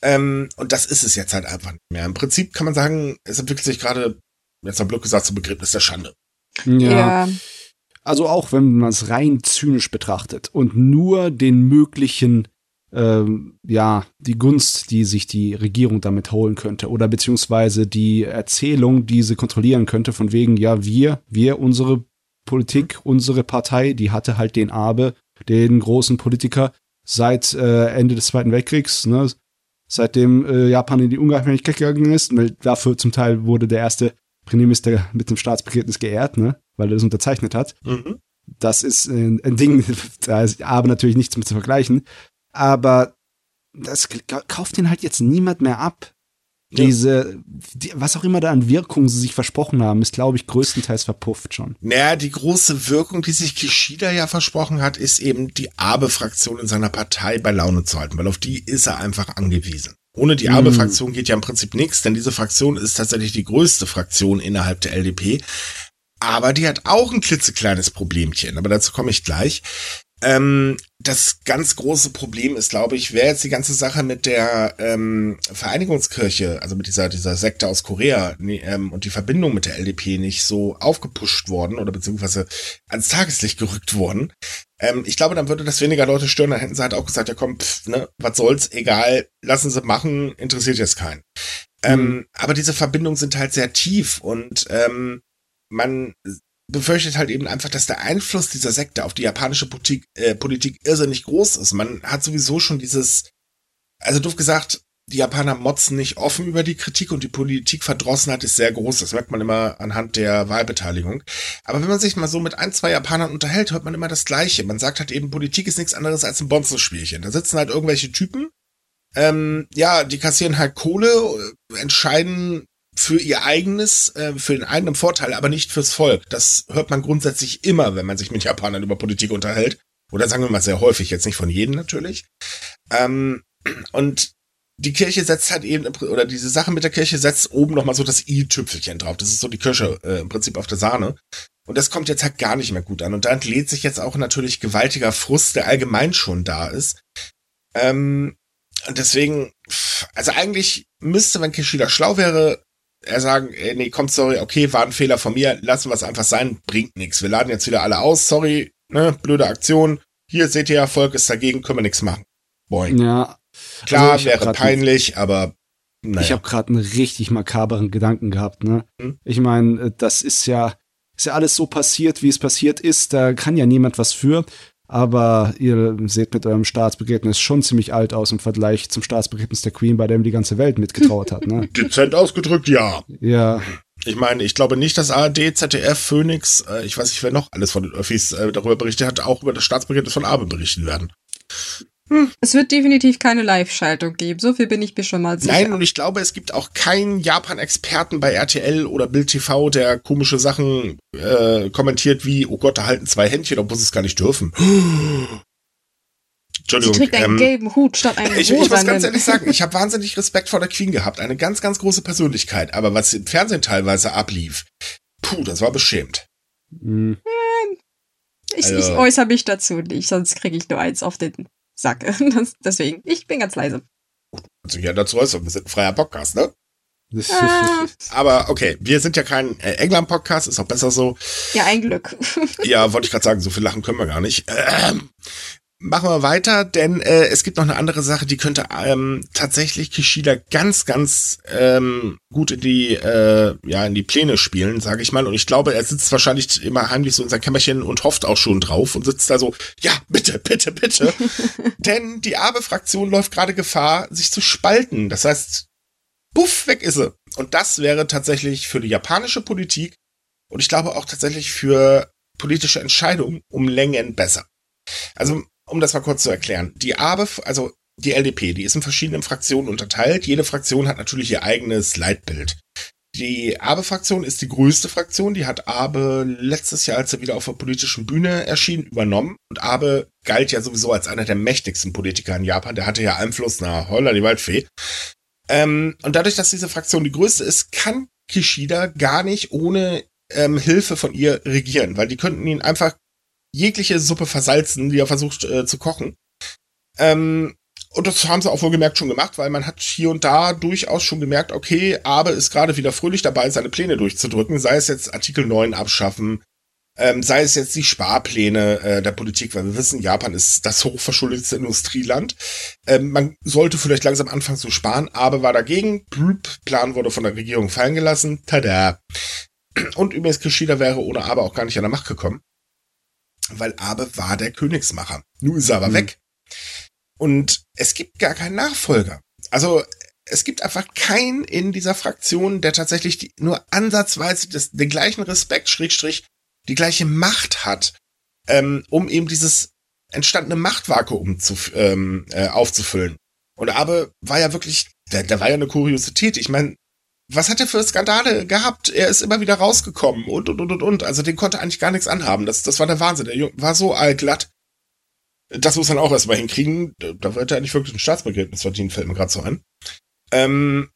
Ähm, und das ist es jetzt halt einfach nicht mehr. Im Prinzip kann man sagen, es entwickelt sich gerade, jetzt am Glück gesagt, zum Begräbnis der Schande. Ja. Also auch wenn man es rein zynisch betrachtet und nur den möglichen, ähm, ja, die Gunst, die sich die Regierung damit holen könnte oder beziehungsweise die Erzählung, die sie kontrollieren könnte, von wegen, ja, wir, wir, unsere Politik, unsere Partei, die hatte halt den Abe, den großen Politiker seit äh, Ende des Zweiten Weltkriegs, ne, seitdem äh, Japan in die Unabhängigkeit gegangen ist, weil dafür zum Teil wurde der erste Premierminister mit dem Staatsbegräbnis geehrt, ne, weil er das unterzeichnet hat. Mhm. Das ist ein, ein Ding, da ist aber natürlich nichts mit zu vergleichen. Aber das kauft den halt jetzt niemand mehr ab. Ja. Diese, die, was auch immer da an Wirkung sie sich versprochen haben, ist, glaube ich, größtenteils verpufft schon. Naja, die große Wirkung, die sich Kishida ja versprochen hat, ist eben die Abe-Fraktion in seiner Partei bei Laune zu halten, weil auf die ist er einfach angewiesen. Ohne die Mm. Abe-Fraktion geht ja im Prinzip nichts, denn diese Fraktion ist tatsächlich die größte Fraktion innerhalb der LDP. Aber die hat auch ein klitzekleines Problemchen, aber dazu komme ich gleich. Ähm, das ganz große Problem ist, glaube ich, wäre jetzt die ganze Sache mit der ähm, Vereinigungskirche, also mit dieser, dieser Sekte aus Korea nee, ähm, und die Verbindung mit der LDP nicht so aufgepusht worden oder beziehungsweise ans Tageslicht gerückt worden. Ähm, ich glaube, dann würde das weniger Leute stören, dann hätten sie halt auch gesagt, ja komm, pff, ne, was soll's, egal, lassen sie machen, interessiert jetzt keinen. Ähm, aber diese Verbindungen sind halt sehr tief und ähm, man befürchtet halt eben einfach, dass der Einfluss dieser Sekte auf die japanische Politik, äh, Politik irrsinnig groß ist. Man hat sowieso schon dieses also doof gesagt, die Japaner motzen nicht offen über die Kritik und die Politikverdrossenheit ist sehr groß. Das merkt man immer anhand der Wahlbeteiligung. Aber wenn man sich mal so mit ein, zwei Japanern unterhält, hört man immer das Gleiche. Man sagt halt eben, Politik ist nichts anderes als ein Bonzenspielchen. Da sitzen halt irgendwelche Typen, ähm, ja, die kassieren halt Kohle, entscheiden für ihr eigenes, äh, für den eigenen Vorteil, aber nicht fürs Volk. Das hört man grundsätzlich immer, wenn man sich mit Japanern über Politik unterhält. Oder sagen wir mal sehr häufig, jetzt nicht von jedem natürlich. Ähm, und die Kirche setzt halt eben, oder diese Sache mit der Kirche setzt oben nochmal so das i-Tüpfelchen drauf. Das ist so die Kirsche äh, im Prinzip auf der Sahne. Und das kommt jetzt halt gar nicht mehr gut an. Und da entlädt sich jetzt auch natürlich gewaltiger Frust, der allgemein schon da ist. Ähm, und deswegen, also eigentlich müsste, wenn Kishida schlau wäre, er sagen, ey, nee, komm, sorry, okay, war ein Fehler von mir, lassen wir es einfach sein, bringt nichts. Wir laden jetzt wieder alle aus, sorry, ne, blöde Aktion. Hier seht ihr, Volk ist dagegen, können wir nichts machen. Boing. Ja. Klar, also wäre peinlich, aber naja. Ich habe gerade einen richtig makaberen Gedanken gehabt, ne? Hm? Ich meine, das ist ja, ist ja alles so passiert, wie es passiert ist. Da kann ja niemand was für aber ihr seht mit eurem Staatsbegräbnis schon ziemlich alt aus im Vergleich zum Staatsbegräbnis der Queen, bei dem die ganze Welt mitgetrauert hat, ne? Dezent ausgedrückt, ja. Ja. Ich meine, ich glaube nicht, dass ARD, ZDF, Phoenix, äh, ich weiß nicht, wer noch alles von den Öffis äh, darüber berichtet hat, auch über das Staatsbegräbnis von Abe berichten werden. Hm. Es wird definitiv keine Live-Schaltung geben. So viel bin ich mir schon mal sicher. Nein, und ich glaube, es gibt auch keinen Japan-Experten bei RTL oder Bild TV, der komische Sachen äh, kommentiert wie, oh Gott, da halten zwei Händchen, obwohl sie es gar nicht dürfen. Entschuldigung. Sie trägt einen ähm, gelben Hut statt einem ich, ich muss ganz ehrlich sagen, ich habe wahnsinnig Respekt vor der Queen gehabt. Eine ganz, ganz große Persönlichkeit. Aber was im Fernsehen teilweise ablief, puh, das war beschämt. Mhm. Ich, also, ich äußere mich dazu nicht, sonst kriege ich nur eins auf den Sack. Das, deswegen, ich bin ganz leise. Also ja, dazu äußern, wir sind ein freier Podcast, ne? Ah. Aber okay, wir sind ja kein äh, England-Podcast, ist auch besser so. Ja, ein Glück. ja, wollte ich gerade sagen, so viel lachen können wir gar nicht. Ähm, machen wir weiter, denn äh, es gibt noch eine andere Sache, die könnte ähm, tatsächlich Kishida ganz, ganz ähm, gut in die, äh, ja, in die Pläne spielen, sage ich mal. Und ich glaube, er sitzt wahrscheinlich immer heimlich so in sein Kämmerchen und hofft auch schon drauf und sitzt da so, ja, bitte, bitte, bitte. denn die Abe-Fraktion läuft gerade Gefahr, sich zu spalten. Das heißt, buff, weg ist sie. Und das wäre tatsächlich für die japanische Politik und ich glaube auch tatsächlich für politische Entscheidungen um Längen besser. Also um das mal kurz zu erklären. Die ABE, also die LDP, die ist in verschiedenen Fraktionen unterteilt. Jede Fraktion hat natürlich ihr eigenes Leitbild. Die ABE-Fraktion ist die größte Fraktion. Die hat ABE letztes Jahr, als er wieder auf der politischen Bühne erschien, übernommen. Und ABE galt ja sowieso als einer der mächtigsten Politiker in Japan. Der hatte ja Einfluss nach Holla, die Waldfee. Ähm, und dadurch, dass diese Fraktion die größte ist, kann Kishida gar nicht ohne ähm, Hilfe von ihr regieren, weil die könnten ihn einfach jegliche Suppe versalzen, die er versucht äh, zu kochen. Ähm, und das haben sie auch wohl gemerkt schon gemacht, weil man hat hier und da durchaus schon gemerkt, okay, Abe ist gerade wieder fröhlich dabei, seine Pläne durchzudrücken, sei es jetzt Artikel 9 abschaffen, ähm, sei es jetzt die Sparpläne äh, der Politik, weil wir wissen, Japan ist das hochverschuldetste Industrieland. Ähm, man sollte vielleicht langsam anfangen zu sparen, Abe war dagegen, Blüb, Plan wurde von der Regierung fallen gelassen, tada. Und übrigens, Kishida wäre ohne Abe auch gar nicht an der Macht gekommen weil Abe war der Königsmacher. Nun ist er aber mhm. weg. Und es gibt gar keinen Nachfolger. Also es gibt einfach keinen in dieser Fraktion, der tatsächlich die, nur ansatzweise das, den gleichen Respekt, Schrägstrich, die gleiche Macht hat, ähm, um eben dieses entstandene Machtvakuum zu, ähm, äh, aufzufüllen. Und Abe war ja wirklich, der war ja eine Kuriosität. Ich meine, was hat er für Skandale gehabt? Er ist immer wieder rausgekommen und, und, und, und, und. Also den konnte eigentlich gar nichts anhaben. Das, das war der Wahnsinn. Der Junge war so allglatt. Das muss man auch erstmal hinkriegen. Da wird er eigentlich wirklich ein Staatsbegräbnis verdienen, fällt mir gerade so ein. Ähm,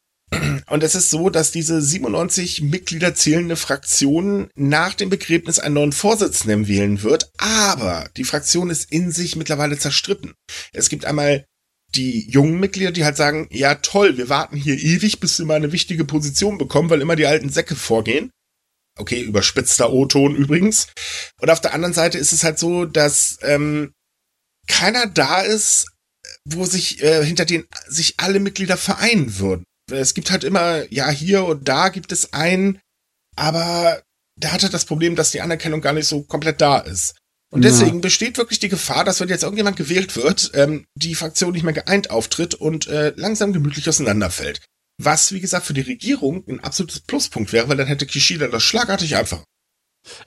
und es ist so, dass diese 97 Mitglieder zählende Fraktion nach dem Begräbnis einen neuen Vorsitzenden wählen wird. Aber die Fraktion ist in sich mittlerweile zerstritten. Es gibt einmal die jungen Mitglieder, die halt sagen, ja toll, wir warten hier ewig, bis wir mal eine wichtige Position bekommen, weil immer die alten Säcke vorgehen. Okay, überspitzter O-Ton übrigens. Und auf der anderen Seite ist es halt so, dass ähm, keiner da ist, wo sich äh, hinter den sich alle Mitglieder vereinen würden. Es gibt halt immer, ja, hier und da gibt es einen, aber der hatte das Problem, dass die Anerkennung gar nicht so komplett da ist. Und deswegen ja. besteht wirklich die Gefahr, dass wenn jetzt irgendjemand gewählt wird, ähm, die Fraktion nicht mehr geeint auftritt und äh, langsam gemütlich auseinanderfällt. Was, wie gesagt, für die Regierung ein absolutes Pluspunkt wäre, weil dann hätte Kishida das schlagartig einfach.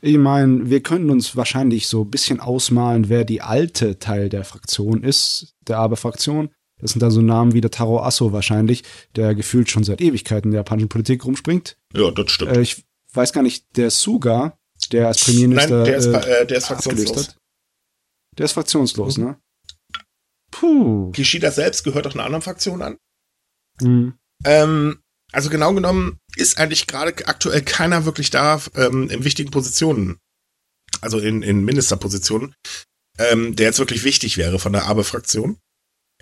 Ich meine, wir können uns wahrscheinlich so ein bisschen ausmalen, wer die alte Teil der Fraktion ist, der Abe-Fraktion. Das sind da so Namen wie der Taro Asso wahrscheinlich, der gefühlt schon seit Ewigkeiten in der japanischen Politik rumspringt. Ja, das stimmt. Äh, ich weiß gar nicht, der Suga, der als Premierminister Nein, der ist, äh, der ist fraktionslos. Der ist fraktionslos, ne? Puh. Kishida selbst gehört auch einer anderen Fraktion an. Mhm. Ähm, also genau genommen ist eigentlich gerade aktuell keiner wirklich da ähm, in wichtigen Positionen, also in, in Ministerpositionen, ähm, der jetzt wirklich wichtig wäre von der Abe-Fraktion.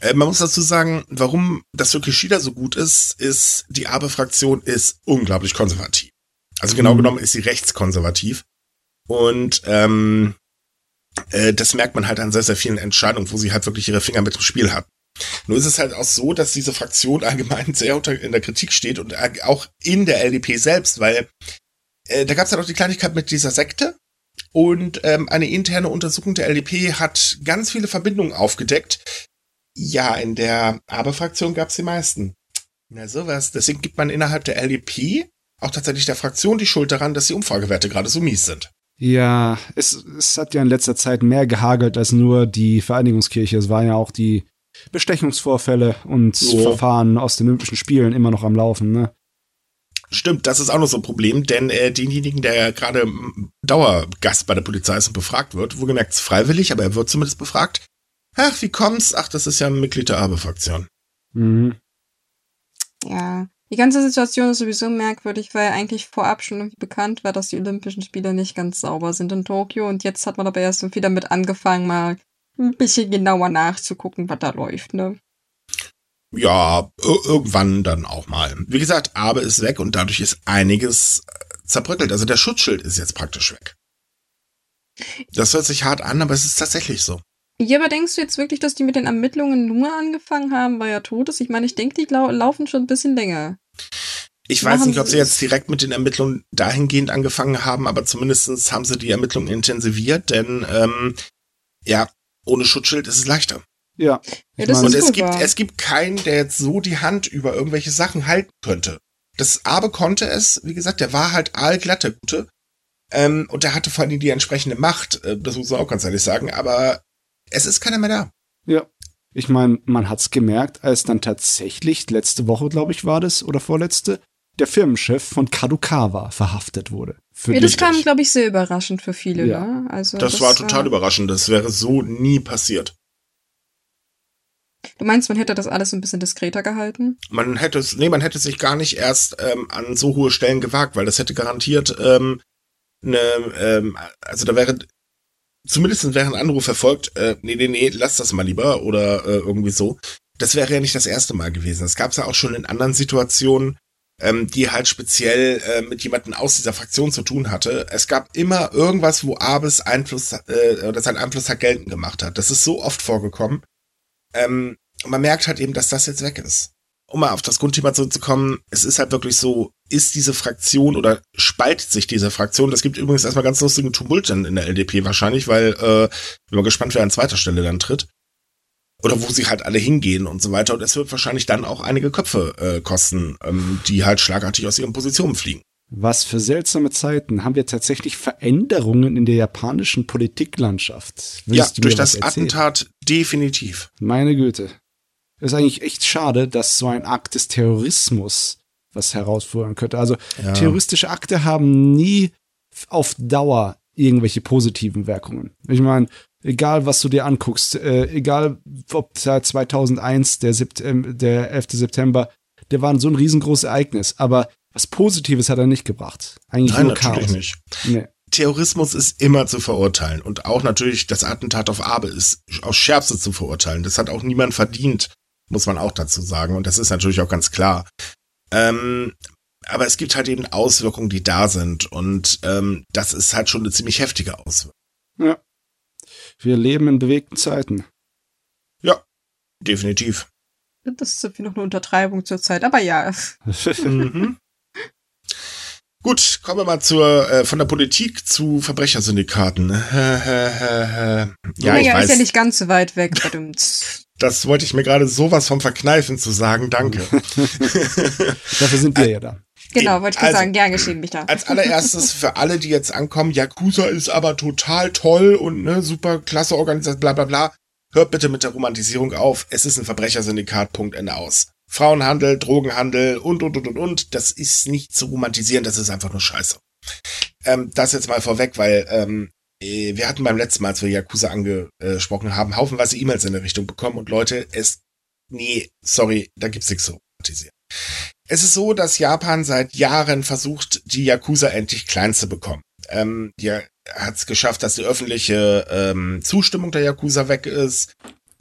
Äh, man muss dazu sagen, warum das für Kishida so gut ist, ist, die Abe-Fraktion ist unglaublich konservativ. Also genau mhm. genommen ist sie rechtskonservativ. Und ähm, äh, das merkt man halt an sehr, sehr vielen Entscheidungen, wo sie halt wirklich ihre Finger mit dem Spiel hat. Nur ist es halt auch so, dass diese Fraktion allgemein sehr unter, in der Kritik steht und auch in der LDP selbst, weil äh, da gab es ja halt auch die Kleinigkeit mit dieser Sekte und ähm, eine interne Untersuchung der LDP hat ganz viele Verbindungen aufgedeckt. Ja, in der Aber-Fraktion gab es die meisten. Na sowas. Deswegen gibt man innerhalb der LDP auch tatsächlich der Fraktion die Schuld daran, dass die Umfragewerte gerade so mies sind. Ja, es, es hat ja in letzter Zeit mehr gehagelt als nur die Vereinigungskirche. Es waren ja auch die Bestechungsvorfälle und so. Verfahren aus den Olympischen Spielen immer noch am Laufen, ne? Stimmt, das ist auch noch so ein Problem, denn äh, denjenigen, der gerade Dauergast bei der Polizei ist und befragt wird, wohlgemerkt freiwillig, aber er wird zumindest befragt. Ach, wie kommt's? Ach, das ist ja ein Mitglied der Abe-Fraktion. Mhm. Ja, die ganze Situation ist sowieso merkwürdig, weil eigentlich vorab schon irgendwie bekannt war, dass die Olympischen Spiele nicht ganz sauber sind in Tokio und jetzt hat man aber erst irgendwie damit angefangen, mal ein bisschen genauer nachzugucken, was da läuft, ne? Ja, irgendwann dann auch mal. Wie gesagt, Abe ist weg und dadurch ist einiges äh, zerbröckelt. Also der Schutzschild ist jetzt praktisch weg. Das hört sich hart an, aber es ist tatsächlich so. Ja, aber denkst du jetzt wirklich, dass die mit den Ermittlungen nur angefangen haben, weil er tot ist? Ich meine, ich denke, die lau laufen schon ein bisschen länger. Ich weiß nicht, ob sie jetzt direkt mit den Ermittlungen dahingehend angefangen haben, aber zumindestens haben sie die Ermittlungen intensiviert, denn ähm, ja, ohne Schutzschild ist es leichter. Ja. ja das und es gibt, es gibt keinen, der jetzt so die Hand über irgendwelche Sachen halten könnte. Das Abe konnte es, wie gesagt, der war halt allglatt der Gute. Ähm, und der hatte vor allem die entsprechende Macht, äh, das muss man auch ganz ehrlich sagen, aber es ist keiner mehr da. Ja. Ich meine, man hat's gemerkt, als dann tatsächlich letzte Woche, glaube ich, war das, oder vorletzte, der Firmenchef von Kadokawa verhaftet wurde. Ja, das kam, glaube ich, sehr überraschend für viele. Ja. Ne? Also, das, das war total überraschend. Das wäre so nie passiert. Du meinst, man hätte das alles ein bisschen diskreter gehalten? Man hätte es, nee, man hätte sich gar nicht erst ähm, an so hohe Stellen gewagt, weil das hätte garantiert ähm, ne, ähm, also da wäre zumindest wäre ein Anruf erfolgt, äh, nee, nee, nee, lass das mal lieber oder äh, irgendwie so. Das wäre ja nicht das erste Mal gewesen. Das gab es ja auch schon in anderen Situationen, ähm, die halt speziell äh, mit jemandem aus dieser Fraktion zu tun hatte. Es gab immer irgendwas, wo Abes Einfluss äh, oder sein Einfluss halt geltend gemacht hat. Das ist so oft vorgekommen. Ähm, und man merkt halt eben, dass das jetzt weg ist. Um mal auf das Grundthema zurückzukommen, es ist halt wirklich so, ist diese Fraktion oder spaltet sich diese Fraktion? Das gibt übrigens erstmal ganz lustigen Tumult dann in der LDP wahrscheinlich, weil äh, bin mal gespannt, wer an zweiter Stelle dann tritt oder wo sie halt alle hingehen und so weiter. Und es wird wahrscheinlich dann auch einige Köpfe äh, kosten, ähm, die halt schlagartig aus ihren Positionen fliegen. Was für seltsame Zeiten. Haben wir tatsächlich Veränderungen in der japanischen Politiklandschaft? Willst ja, durch das Attentat definitiv. Meine Güte. Es ist eigentlich echt schade, dass so ein Akt des Terrorismus was herausfordern könnte. Also ja. terroristische Akte haben nie auf Dauer irgendwelche positiven Wirkungen. Ich meine, egal was du dir anguckst, äh, egal ob seit 2001, der, Sept äh, der 11. September, der war so ein riesengroßes Ereignis, aber was Positives hat er nicht gebracht. Eigentlich Nein, nur natürlich Chaos. nicht. Nee. Terrorismus ist immer zu verurteilen und auch natürlich das Attentat auf Abe ist aufs Schärfste zu verurteilen. Das hat auch niemand verdient, muss man auch dazu sagen und das ist natürlich auch ganz klar. Ähm, aber es gibt halt eben Auswirkungen, die da sind und ähm, das ist halt schon eine ziemlich heftige Auswirkung. Ja. Wir leben in bewegten Zeiten. Ja, definitiv. Das ist irgendwie noch eine Untertreibung zur Zeit, aber ja. mhm. Gut, kommen wir mal zur äh, von der Politik zu Verbrechersyndikaten. ja, ich Mega weiß. ist ja nicht ganz so weit weg. Das wollte ich mir gerade sowas vom Verkneifen zu sagen. Danke. Dafür sind wir ja da. Genau, wollte ich gerade Also, sagen, gern geschehen, mich da. Als allererstes für alle, die jetzt ankommen, Yakuza ist aber total toll und ne, super klasse Organisation, bla bla bla. Hört bitte mit der Romantisierung auf. Es ist ein Verbrechersyndikat, Punkt, Ende aus. Frauenhandel, Drogenhandel und, und, und, und, und. Das ist nicht zu romantisieren, das ist einfach nur scheiße. Ähm, das jetzt mal vorweg, weil ähm, äh, wir hatten beim letzten Mal, als wir Yakuza angesprochen haben, haufenweise E-Mails in der Richtung bekommen und Leute, es, nee, sorry, da gibt's nichts zu romantisieren. Es ist so, dass Japan seit Jahren versucht, die Yakuza endlich klein zu bekommen. Ähm, die hat es geschafft, dass die öffentliche ähm, Zustimmung der Yakuza weg ist.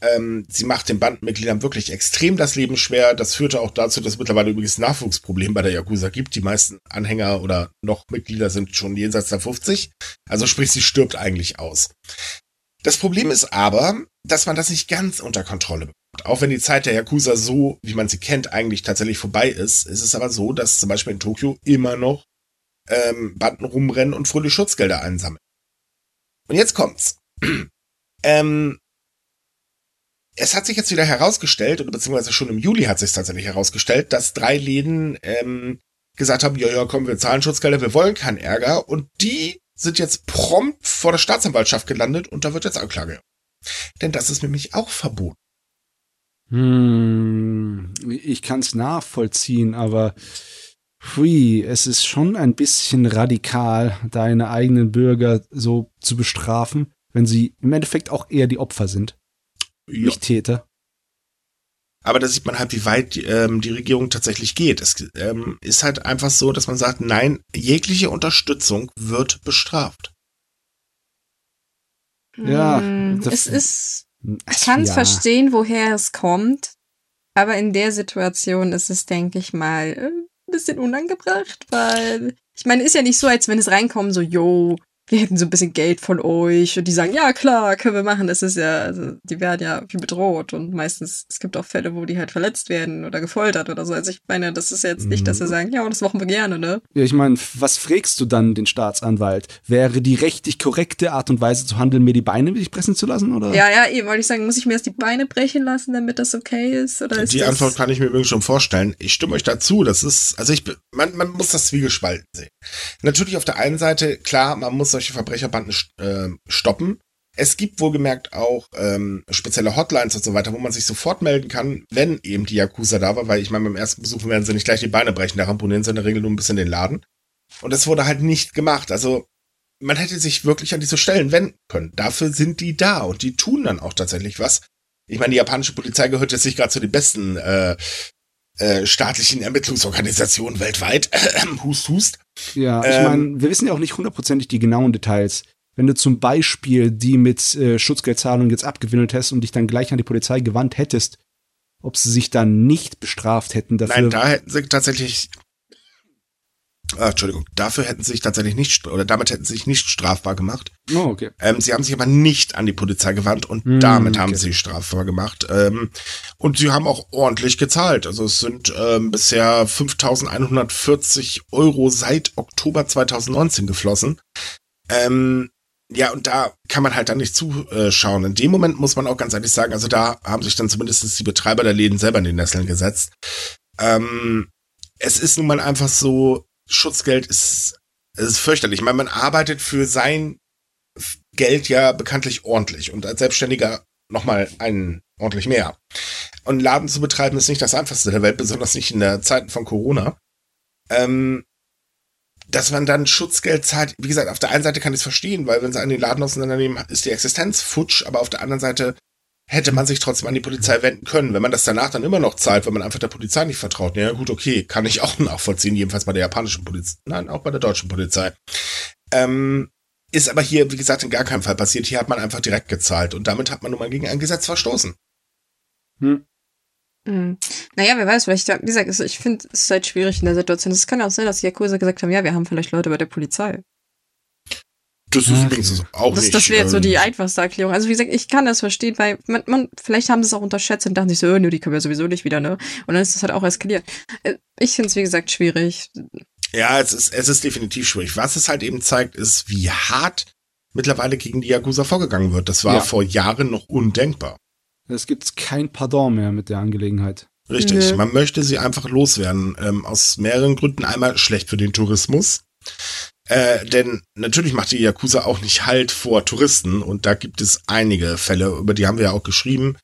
Ähm, sie macht den Bandmitgliedern wirklich extrem das Leben schwer. Das führte auch dazu, dass es mittlerweile übrigens Nachwuchsproblem bei der Yakuza gibt. Die meisten Anhänger oder noch Mitglieder sind schon jenseits der 50. Also sprich, sie stirbt eigentlich aus. Das Problem ist aber, dass man das nicht ganz unter Kontrolle bekommt. Auch wenn die Zeit der Yakuza so, wie man sie kennt, eigentlich tatsächlich vorbei ist, ist es aber so, dass zum Beispiel in Tokio immer noch ähm, Banden rumrennen und fröhliche Schutzgelder einsammeln. Und jetzt kommt's. ähm, es hat sich jetzt wieder herausgestellt, oder beziehungsweise schon im Juli hat sich tatsächlich herausgestellt, dass drei Läden ähm, gesagt haben, ja, ja, komm, wir zahlen Schutzgelder, wir wollen keinen Ärger. Und die sind jetzt prompt vor der Staatsanwaltschaft gelandet und da wird jetzt Anklage. Denn das ist nämlich auch verboten. Hm, ich kann es nachvollziehen, aber hui, es ist schon ein bisschen radikal, deine eigenen Bürger so zu bestrafen, wenn sie im Endeffekt auch eher die Opfer sind, Ja. nicht Täter. Aber da sieht man halt, wie weit ähm, die Regierung tatsächlich geht. Es ähm, ist halt einfach so, dass man sagt, nein, jegliche Unterstützung wird bestraft. Ja, Hm, es ist, ich kann es ja. verstehen, woher es kommt, aber in der Situation ist es, denke ich mal, ein bisschen unangebracht, weil ich meine, ist ja nicht so, als wenn es reinkommt, so, yo, wir hätten so ein bisschen Geld von euch und die sagen, ja klar, können wir machen. Das ist ja, also, die werden ja wie bedroht und meistens, es gibt auch Fälle, wo die halt verletzt werden oder gefoltert oder so. Also ich meine, das ist jetzt nicht, dass sie Mhm. sagen, ja, das machen wir gerne, ne? Ja, ich meine, was fragst du dann den Staatsanwalt? Wäre die rechtlich korrekte Art und Weise zu handeln, mir die Beine sich pressen zu lassen, oder? Ja, ja, eben, wollte ich sagen, muss ich mir erst die Beine brechen lassen, damit das okay ist? Oder ist Die das Antwort kann ich mir übrigens schon vorstellen. Ich stimme euch dazu. Das ist, also ich, man, man muss das zwiegespalten sehen. Natürlich auf der einen Seite, klar, man muss solche Verbrecherbanden äh, stoppen. Es gibt wohlgemerkt auch ähm, spezielle Hotlines und so weiter, wo man sich sofort melden kann, wenn eben die Yakuza da war, weil ich meine, beim ersten Besuch werden sie nicht gleich die Beine brechen, da ramponieren sie in der Regel nur ein bisschen den Laden. Und das wurde halt nicht gemacht. Also man hätte sich wirklich an diese Stellen wenden können. Dafür sind die da und die tun dann auch tatsächlich was. Ich meine, die japanische Polizei gehört jetzt nicht gerade zu den besten äh, äh, staatlichen Ermittlungsorganisationen weltweit. hust, hust. Ja, ich Ähm, meine, wir wissen ja auch nicht hundertprozentig die genauen Details. Wenn du zum Beispiel die mit äh, Schutzgeldzahlung jetzt abgewinnelt hast und dich dann gleich an die Polizei gewandt hättest, ob sie sich dann nicht bestraft hätten dafür. Nein, da hätten sie tatsächlich. Ah, Entschuldigung, dafür hätten sie sich tatsächlich nicht, oder damit hätten sie sich nicht strafbar gemacht. oh, okay. Ähm, sie haben sich aber nicht an die Polizei gewandt und Hm, damit haben okay. sie sich strafbar gemacht. Ähm, und sie haben auch ordentlich gezahlt. Also es sind ähm, bisher 5.140 Euro seit Oktober 2019 geflossen. Ähm, ja, und da kann man halt dann nicht zuschauen. In dem Moment muss man auch ganz ehrlich sagen, also da haben sich dann zumindest die Betreiber der Läden selber in den Nesseln gesetzt. Ähm, es ist nun mal einfach so, Schutzgeld ist, ist fürchterlich. Man arbeitet für sein Geld ja bekanntlich ordentlich und als Selbstständiger nochmal einen ordentlich mehr. Und Laden zu betreiben ist nicht das einfachste der Welt, besonders nicht in der Zeiten von Corona. Ähm, dass man dann Schutzgeld zahlt, wie gesagt, auf der einen Seite kann ich es verstehen, weil wenn sie einen den Laden auseinandernehmen, ist die Existenz futsch, aber auf der anderen Seite hätte man sich trotzdem an die Polizei wenden können. Wenn man das danach dann immer noch zahlt, weil man einfach der Polizei nicht vertraut, ja gut, okay, kann ich auch nachvollziehen, jedenfalls bei der japanischen Polizei, nein, auch bei der deutschen Polizei. Ähm, ist aber hier, wie gesagt, in gar keinem Fall passiert. Hier hat man einfach direkt gezahlt und damit hat man nun mal gegen ein Gesetz verstoßen. Hm. Hm. Naja, wer weiß, vielleicht, wie gesagt, es- ich finde es ist halt schwierig in der Situation. Es kann auch sein, dass die Yakuza gesagt haben, ja, wir haben vielleicht Leute bei der Polizei. Das ist Okay. übrigens auch Das, nicht. das wäre jetzt so ähm, die einfachste Erklärung. Also wie gesagt, ich kann das verstehen, weil man, man vielleicht haben sie es auch unterschätzt und dachten sich so, äh, nö, die können wir sowieso nicht wieder, ne? Und dann ist das halt auch eskaliert. Äh, Ich finde es, wie gesagt, schwierig. Ja, es ist, es ist definitiv schwierig. Was es halt eben zeigt, ist, wie hart mittlerweile gegen die Yakuza vorgegangen wird. Das war Ja. vor Jahren noch undenkbar. Es gibt kein Pardon mehr mit der Angelegenheit. Richtig. Nö. Man möchte sie einfach loswerden. Ähm, aus mehreren Gründen. Einmal schlecht für den Tourismus. Äh, denn natürlich macht die Yakuza auch nicht Halt vor Touristen. Und da gibt es einige Fälle, über die haben wir ja auch geschrieben.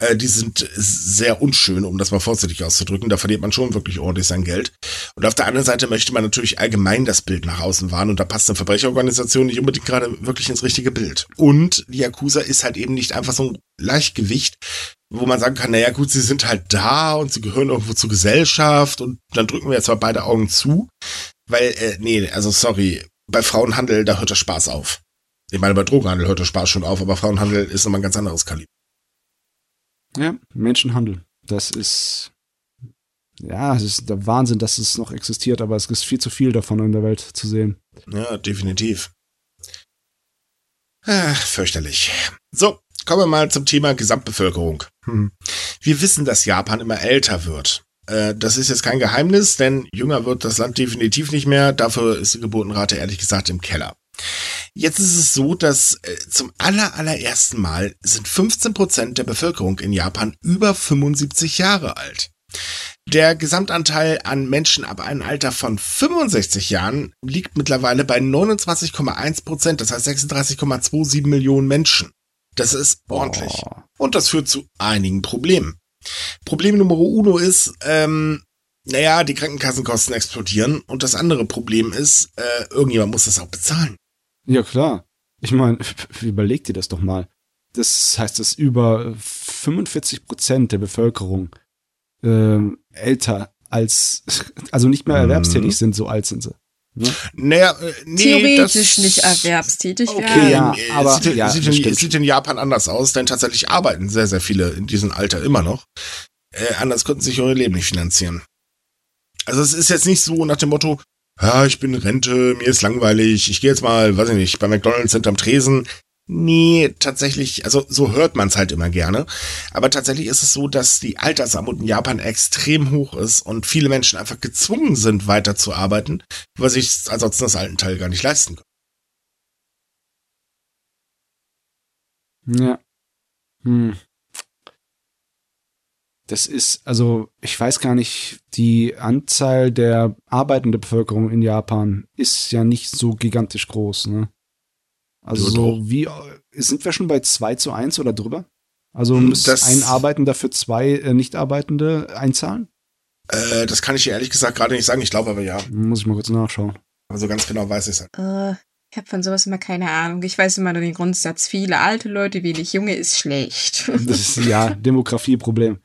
Äh, die sind sehr unschön, um das mal vorsichtig auszudrücken. Da verliert man schon wirklich ordentlich sein Geld. Und auf der anderen Seite möchte man natürlich allgemein das Bild nach außen wahren. Und da passt eine Verbrecherorganisation nicht unbedingt gerade wirklich ins richtige Bild. Und die Yakuza ist halt eben nicht einfach so ein Leichtgewicht, wo man sagen kann, naja gut, sie sind halt da und sie gehören irgendwo zur Gesellschaft und dann drücken wir jetzt mal beide Augen zu. Weil, äh, nee, also sorry, bei Frauenhandel, da hört der Spaß auf. Ich meine, bei Drogenhandel hört der Spaß schon auf, aber Frauenhandel ist nochmal ein ganz anderes Kaliber. Ja, Menschenhandel. Das ist, ja, es ist der Wahnsinn, dass es noch existiert, aber es ist viel zu viel davon in der Welt zu sehen. Ja, definitiv. Ah, fürchterlich. So, kommen wir mal zum Thema Gesamtbevölkerung. Hm. Wir wissen, dass Japan immer älter wird. Äh, Das ist jetzt kein Geheimnis, denn jünger wird das Land definitiv nicht mehr. Dafür ist die Geburtenrate ehrlich gesagt im Keller. Jetzt ist es so, dass äh, zum aller, allerersten Mal sind 15 Prozent der Bevölkerung in Japan über 75 Jahre alt. Der Gesamtanteil an Menschen ab einem Alter von 65 Jahren liegt mittlerweile bei 29,1 Prozent, das heißt 36,27 Millionen Menschen. Das ist ordentlich. Boah. Und das führt zu einigen Problemen. Problem Nummer uno ist, ähm, naja, die Krankenkassenkosten explodieren. Und das andere Problem ist, äh, irgendjemand muss das auch bezahlen. Ja, klar. Ich meine, überleg dir das doch mal. Das heißt, dass über 45 Prozent der Bevölkerung ähm, älter als, also nicht mehr Mhm. erwerbstätig sind, so alt sind sie. Ne? Naja, äh, nee, Theoretisch das, nicht erwerbstätig Okay, werden. ja, äh, aber- sieht, ja, sieht, in, sieht in Japan anders aus, denn tatsächlich arbeiten sehr, sehr viele in diesem Alter immer noch. Äh, anders könnten sie sich ihr Leben nicht finanzieren. Also es ist jetzt nicht so nach dem Motto, ja, ich bin in Rente, mir ist langweilig, ich gehe jetzt mal, weiß ich nicht, bei McDonalds hinterm Tresen. Nee, tatsächlich, also so hört man es halt immer gerne. Aber tatsächlich ist es so, dass die Altersarmut in Japan extrem hoch ist und viele Menschen einfach gezwungen sind, weiterzuarbeiten, weil sie sich ansonsten das alten Teil gar nicht leisten können. Ja. Hm. Das ist, also, ich weiß gar nicht, die Anzahl der arbeitenden Bevölkerung in Japan ist ja nicht so gigantisch groß, ne? Also, Ja, so wie, sind wir schon bei 2 zu 1 oder drüber? Also, Hm, muss das- ein Arbeitender für zwei äh, Nicht-Arbeitende einzahlen? Äh, das kann ich dir ehrlich gesagt gerade nicht sagen. Ich glaube aber ja. Muss ich mal kurz nachschauen. Aber so ganz genau weiß ich es halt. Äh, ich habe von sowas immer keine Ahnung. Ich weiß immer nur den Grundsatz, viele alte Leute, wenig junge ist schlecht. Das ist ja Demografieproblem.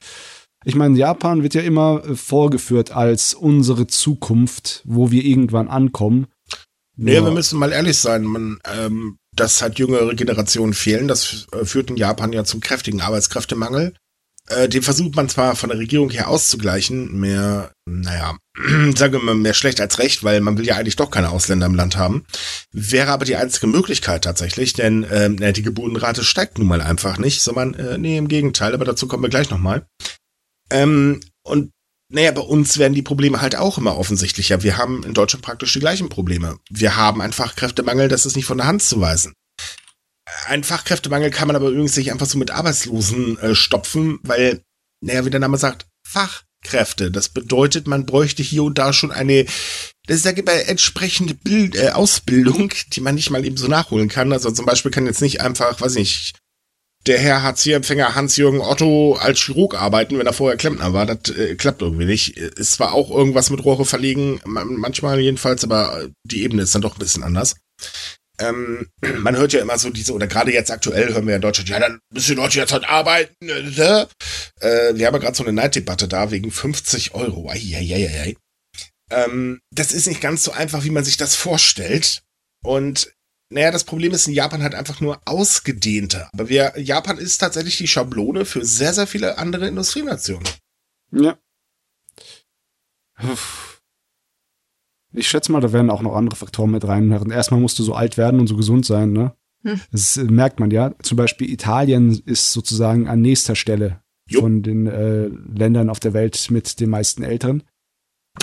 Ich meine, Japan wird ja immer äh, vorgeführt als unsere Zukunft, wo wir irgendwann ankommen. Nee, Nur- wir müssen mal ehrlich sein. Man, ähm, dass halt jüngere Generationen fehlen, das äh, führt in Japan ja zum kräftigen Arbeitskräftemangel. Äh, den versucht man zwar von der Regierung her auszugleichen, mehr, naja, sagen wir mal, mehr schlecht als recht, weil man will ja eigentlich doch keine Ausländer im Land haben. Wäre aber die einzige Möglichkeit tatsächlich, denn na, die Geburtenrate steigt nun mal einfach nicht, sondern äh, nee, im Gegenteil, aber dazu kommen wir gleich nochmal. Ähm, und naja, bei uns werden die Probleme halt auch immer offensichtlicher. Wir haben in Deutschland praktisch die gleichen Probleme. Wir haben einen Fachkräftemangel, das ist nicht von der Hand zu weisen. Ein Fachkräftemangel kann man aber übrigens nicht einfach so mit Arbeitslosen äh, stopfen, weil, naja, wie der Name sagt, Fachkräfte. Das bedeutet, man bräuchte hier und da schon eine, das ist ja bei entsprechende Bild, äh, Ausbildung, die man nicht mal eben so nachholen kann. Also zum Beispiel kann jetzt nicht einfach, weiß nicht, der Herr Hartz-IV-Empfänger Hans-Jürgen Otto als Chirurg arbeiten, wenn er vorher Klempner war. Das äh, klappt irgendwie nicht. Es zwar auch irgendwas mit Rohre verlegen, man- manchmal jedenfalls, aber die Ebene ist dann doch ein bisschen anders. Ähm, man hört ja immer so diese, oder gerade jetzt aktuell hören wir in Deutschland, ja, dann müssen die Leute jetzt halt arbeiten. Äh, äh, wir haben ja gerade so eine Neiddebatte da wegen 50 Euro. Ähm, das ist nicht ganz so einfach, wie man sich das vorstellt. Und naja, das Problem ist in Japan halt einfach nur ausgedehnter. Aber wir, Japan ist tatsächlich die Schablone für sehr, sehr viele andere Industrienationen. Ja. Uff. Ich schätze mal, da werden auch noch andere Faktoren mit rein. Erstmal musst du so alt werden und so gesund sein, ne? Hm. Das merkt man ja. Zum Beispiel Italien ist sozusagen an nächster Stelle Jo. von den äh, Ländern auf der Welt mit den meisten Älteren.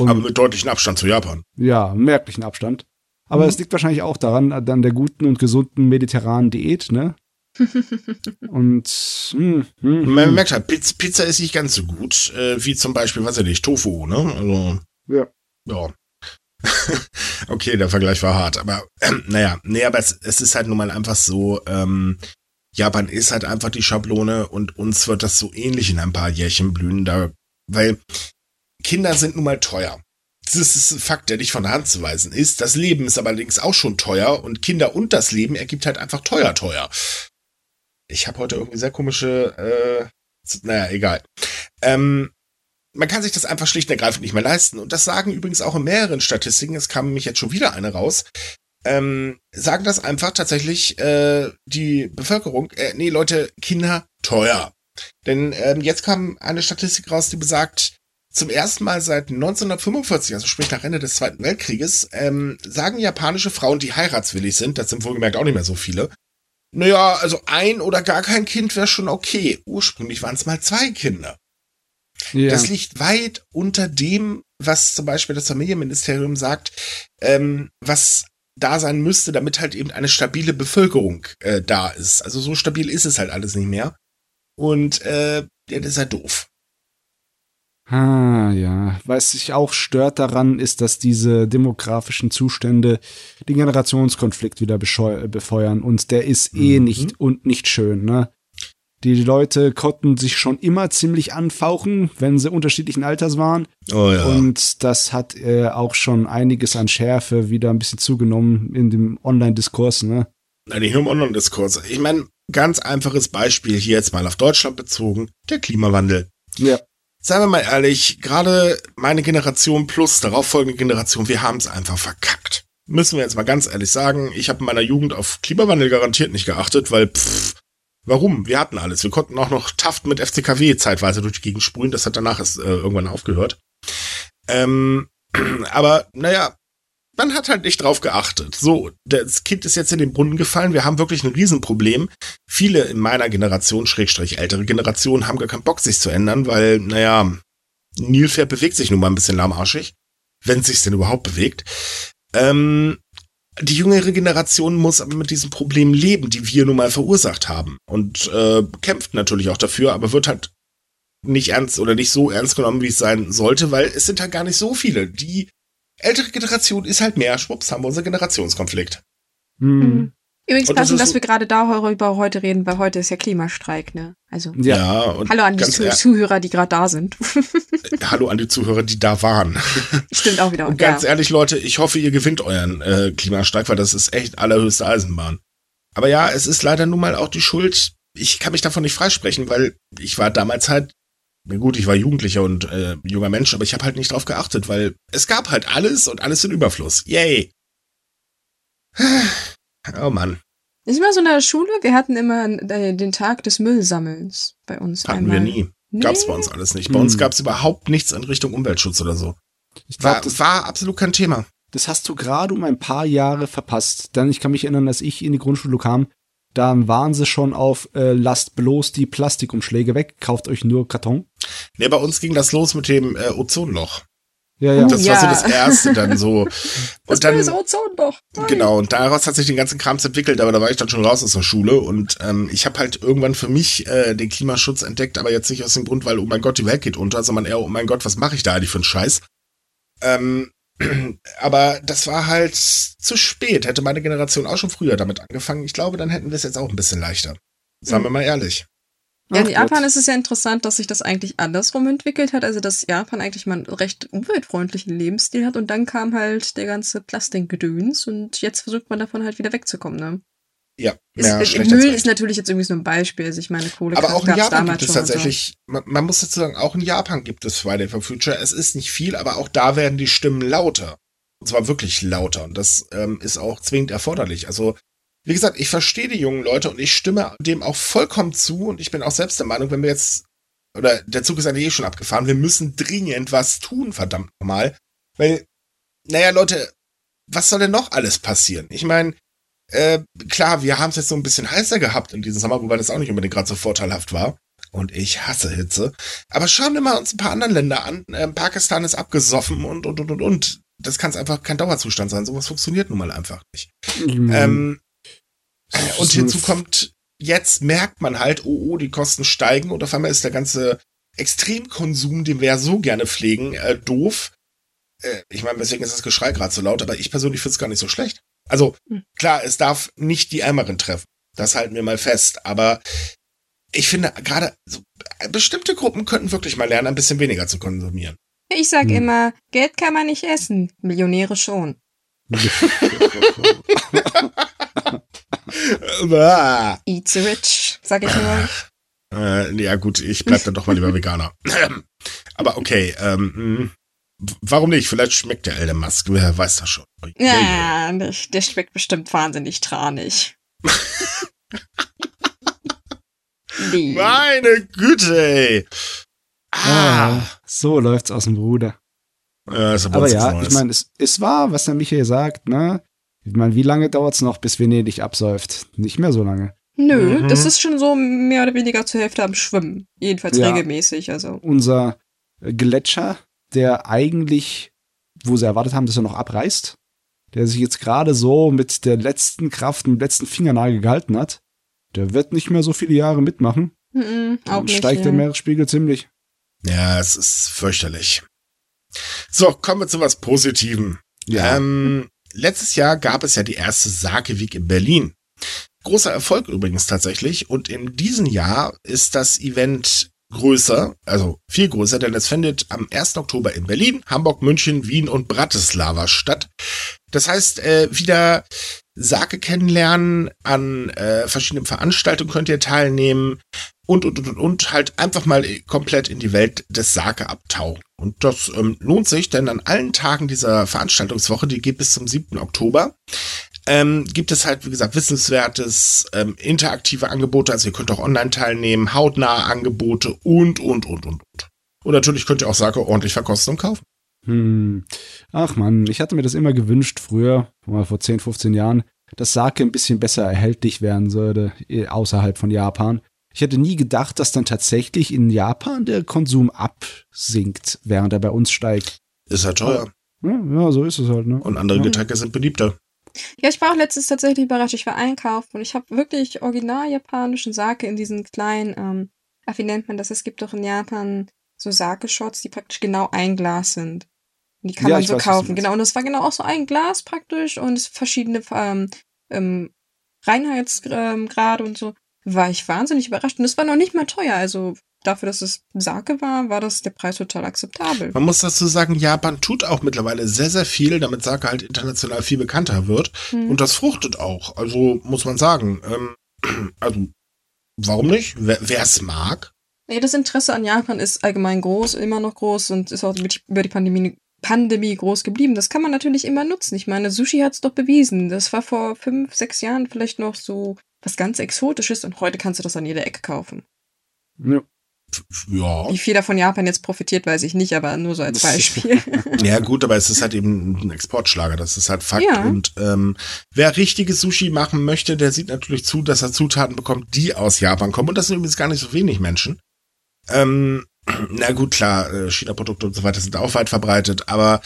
Und, Aber mit deutlichem Abstand zu Japan. ja, merklichen Abstand. Aber Mhm. es liegt wahrscheinlich auch daran, an der guten und gesunden mediterranen Diät, ne? Und hm, hm, Man hm. merkt halt, Pizza, ist nicht ganz so gut, äh, wie zum Beispiel, was weiß ich, Tofu, ne? Also, Ja. ja. okay, der Vergleich war hart, aber ähm, naja, nee, aber es, es ist halt nun mal einfach so, ähm, Japan ist halt einfach die Schablone und uns wird das so ähnlich in ein paar Jährchen blühen, da, weil Kinder sind nun mal teuer. Das ist ein Fakt, der nicht von der Hand zu weisen ist. Das Leben ist allerdings auch schon teuer und Kinder und das Leben ergibt halt einfach teuer, teuer. Ich habe heute irgendwie sehr komische, äh, naja, egal. Ähm, man kann sich das einfach schlicht und ergreifend nicht mehr leisten. Und das sagen übrigens auch in mehreren Statistiken, es kam nämlich jetzt schon wieder eine raus, ähm, sagen das einfach tatsächlich äh, die Bevölkerung, äh, nee, Leute, Kinder teuer. Denn ähm, jetzt kam eine Statistik raus, die besagt, zum ersten Mal seit 1945, also sprich nach Ende des Zweiten Weltkrieges, ähm, sagen japanische Frauen, die heiratswillig sind, das sind wohlgemerkt auch nicht mehr so viele, naja, also ein oder gar kein Kind wäre schon okay. Ursprünglich waren es mal zwei Kinder. ja. Das liegt weit unter dem, was zum Beispiel das Familienministerium sagt, ähm, was da sein müsste, damit halt eben eine stabile Bevölkerung äh, da ist. Also so stabil ist es halt alles nicht mehr. Und äh, ja, das ist halt doof. Ah, ja. Was sich auch stört daran, ist, dass diese demografischen Zustände den Generationskonflikt wieder bescheu- befeuern. Und der ist eh Mhm. nicht und nicht schön, ne? Die Leute konnten sich schon immer ziemlich anfauchen, wenn sie unterschiedlichen Alters waren. Oh ja. Und das hat äh, auch schon einiges an Schärfe wieder ein bisschen zugenommen in dem Online-Diskurs, ne? Nein, nicht nur im Online-Diskurs. Ich meine, ganz einfaches Beispiel hier jetzt mal auf Deutschland bezogen, der Klimawandel. Ja. Seien wir mal ehrlich, gerade meine Generation plus darauf folgende Generation, wir haben es einfach verkackt. Müssen wir jetzt mal ganz ehrlich sagen, ich habe in meiner Jugend auf Klimawandel garantiert nicht geachtet, weil pff, warum? Wir hatten alles. Wir konnten auch noch Taft mit FCKW zeitweise durch die Gegend sprühen, das hat danach erst, äh, irgendwann aufgehört. Ähm, aber naja, man hat halt nicht drauf geachtet. So, das Kind ist jetzt in den Brunnen gefallen. Wir haben wirklich ein Riesenproblem. Viele in meiner Generation, Schrägstrich ältere Generation, haben gar keinen Bock, sich zu ändern, weil, naja, Nilpferd bewegt sich nun mal ein bisschen lahmarschig. Wenn es sich denn überhaupt bewegt. Ähm, die jüngere Generation muss aber mit diesem Problem leben, die wir nun mal verursacht haben. Und äh, kämpft natürlich auch dafür, aber wird halt nicht ernst oder nicht so ernst genommen, wie es sein sollte, weil es sind halt gar nicht so viele. Die ältere Generation ist halt mehr. Schwupps, haben wir unseren Generationskonflikt. Hm. Übrigens Und das passend, ist dass so- wir gerade darüber heute reden, weil heute ist ja Klimastreik, ne? Also, Ja. und hallo an die ganz Zu ehr- Zuhörer, die gerade da sind. hallo an die Zuhörer, die da waren. Stimmt auch wieder. Und ganz ja. ehrlich, Leute, ich hoffe, ihr gewinnt euren äh, Klimastreik, weil das ist echt allerhöchste Eisenbahn. Aber ja, es ist leider nun mal auch die Schuld. Ich kann mich davon nicht freisprechen, weil ich war damals halt, gut, ich war Jugendlicher und äh, junger Mensch, aber ich habe halt nicht drauf geachtet, weil es gab halt alles und alles in Überfluss. Yay. Oh Mann, Ist immer so in der Schule, wir hatten immer äh, den Tag des Müllsammelns bei uns. hatten einmal. wir nie. Gab's Nee. bei uns alles nicht. Bei uns Hm. gab's überhaupt nichts in Richtung Umweltschutz oder so. Ich glaube, War, das, war absolut kein Thema. das hast du gerade um ein paar Jahre verpasst. Denn ich kann mich erinnern, als ich in die Grundschule kam, da waren sie schon auf äh, lasst bloß die Plastikumschläge weg, kauft euch nur Karton. Nee, bei uns ging das los mit dem äh, Ozonloch. Ja, ja. Oh, Das war so ja. das erste dann so. Das Und dann, böse Ozon doch. Nein. genau, und daraus hat sich den ganzen Krams entwickelt, aber da war ich dann schon raus aus der Schule und ähm, ich habe halt irgendwann für mich äh, den Klimaschutz entdeckt, aber jetzt nicht aus dem Grund, weil, oh mein Gott, die Welt geht unter, sondern eher, oh mein Gott, was mache ich da eigentlich für einen Scheiß? Ähm, aber das war halt zu spät. Hätte meine Generation auch schon früher damit angefangen, ich glaube, dann hätten wir es jetzt auch ein bisschen leichter. Sagen wir mal ehrlich. Ja, in Japan ist es ja interessant, dass sich das eigentlich andersrum entwickelt hat. Also, dass Japan eigentlich mal einen recht umweltfreundlichen Lebensstil hat und dann kam halt der ganze Plastikgedöns und jetzt versucht man davon halt wieder wegzukommen, ne? Ja, Ist, ja als Müll ist natürlich jetzt irgendwie so ein Beispiel. Also, ich meine, Kohle Aber auch in Japan gibt es und so. tatsächlich, man, man muss dazu sagen, auch in Japan gibt es Friday for Future. Es ist nicht viel, aber auch da werden die Stimmen lauter. Und zwar wirklich lauter. Und das ähm, ist auch zwingend erforderlich. Also, wie gesagt, ich verstehe die jungen Leute und ich stimme dem auch vollkommen zu. Und ich bin auch selbst der Meinung, wenn wir jetzt, oder der Zug ist eigentlich eh schon abgefahren, wir müssen dringend was tun, verdammt nochmal. Weil, naja, Leute, was soll denn noch alles passieren? Ich meine, äh, klar, wir haben es jetzt so ein bisschen heißer gehabt in diesem Sommer, wobei das auch nicht unbedingt gerade so vorteilhaft war. Und ich hasse Hitze. Aber schauen wir mal uns ein paar andere Länder an. Ähm, Pakistan ist abgesoffen und, und, und, und, und. Das kann einfach kein Dauerzustand sein. Sowas funktioniert nun mal einfach nicht. Mhm. Ähm, äh, und hinzu kommt, jetzt merkt man halt, oh, oh, die Kosten steigen und auf einmal ist der ganze Extremkonsum, den wir ja so gerne pflegen, äh, doof. Äh, ich meine, deswegen ist das Geschrei gerade so laut, aber ich persönlich finde es gar nicht so schlecht. Also, Hm. klar, es darf nicht die Ärmeren treffen. Das halten wir mal fest. Aber ich finde, gerade so, äh, bestimmte Gruppen könnten wirklich mal lernen, ein bisschen weniger zu konsumieren. Ich sag Hm. immer, Geld kann man nicht essen, Millionäre schon. Eat the rich, sag ich nur. Äh, ja gut, ich bleib dann doch mal lieber Veganer. Aber okay, ähm, mh, warum nicht? Vielleicht schmeckt der Elon Musk, wer weiß das schon. Ja, der, der schmeckt bestimmt wahnsinnig tranig. nee. Meine Güte, ey. Ah. Ah, so läuft's aus dem Ruder. Ja, ist aber Aber ja, Neues. ich meine, es, es war, was der Michael sagt, ne? Ich meine, wie lange dauert's noch, bis Venedig absäuft? Nicht mehr so lange. Nö, Mhm. das ist schon so mehr oder weniger zur Hälfte am Schwimmen. Jedenfalls Ja. regelmäßig, also. Unser Gletscher, der eigentlich, wo sie erwartet haben, dass er noch abreißt, der sich jetzt gerade so mit der letzten Kraft, mit dem letzten Fingernagel gehalten hat, der wird nicht mehr so viele Jahre mitmachen. Mhm, auch Dann nicht. steigt ja. der Meeresspiegel ziemlich. Ja, es ist fürchterlich. So, kommen wir zu was Positivem. Ja. Ähm, letztes Jahr gab es ja die erste Sake Week in Berlin. Großer Erfolg übrigens tatsächlich. Und in diesem Jahr ist das Event größer, also viel größer, denn es findet am 1. Oktober in Berlin, Hamburg, München, Wien und Bratislava statt. Das heißt, äh, wieder Sake kennenlernen, an äh, verschiedenen Veranstaltungen könnt ihr teilnehmen und, und, und, und, halt einfach mal komplett in die Welt des Sake abtauchen. Und das ähm, lohnt sich, denn an allen Tagen dieser Veranstaltungswoche, die geht bis zum 7. Oktober, ähm, gibt es halt, wie gesagt, wissenswertes, ähm, interaktive Angebote. Also ihr könnt auch online teilnehmen, hautnahe Angebote und, und, und, und, und. Und natürlich könnt ihr auch Sake ordentlich verkosten und kaufen. Hm. Ach man, ich hatte mir das immer gewünscht früher, mal vor 10, 15 Jahren, dass Sake ein bisschen besser erhältlich werden sollte, außerhalb von Japan. Ich hätte nie gedacht, dass dann tatsächlich in Japan der Konsum absinkt, während er bei uns steigt. Ist halt teuer. Ja, ja so ist es halt, ne? Und andere Ja. Getränke sind beliebter. Ja, ich war auch letztens tatsächlich überrascht. Ich war einkaufen und ich habe wirklich original japanischen Sake in diesen kleinen, ähm, ach, wie nennt man das? Es gibt doch in Japan so Sake-Shots, die praktisch genau ein Glas sind. Und die kann Ja, man so weiß, kaufen. Genau, und das war genau auch so ein Glas praktisch und es verschiedene ähm, ähm, Reinheitsgrade und so. War ich wahnsinnig überrascht. Und es war noch nicht mal teuer. Also dafür, dass es Sake war, war das der Preis total akzeptabel. Man muss dazu sagen, Japan tut auch mittlerweile sehr, sehr viel, damit Sake halt international viel bekannter wird. Hm. Und das fruchtet auch. Also muss man sagen. Ähm, also, warum nicht? Wer es mag. Ja, das Interesse an Japan ist allgemein groß, immer noch groß und ist auch über die Pandemie, Pandemie groß geblieben. Das kann man natürlich immer nutzen. Ich meine, Sushi hat es doch bewiesen. Das war vor fünf, sechs Jahren vielleicht noch so was ganz Exotisches und heute kannst du das an jeder Ecke kaufen. Ja. Ja. Wie viel davon Japan jetzt profitiert, weiß ich nicht, aber nur so als Beispiel. Ja, gut, aber es ist halt eben ein Exportschlager, das ist halt Fakt. Ja. Und ähm, wer richtiges Sushi machen möchte, der sieht natürlich zu, dass er Zutaten bekommt, die aus Japan kommen. Und das sind übrigens gar nicht so wenig Menschen. Ähm, na gut, klar, äh, China-Produkte und so weiter sind auch weit verbreitet, aber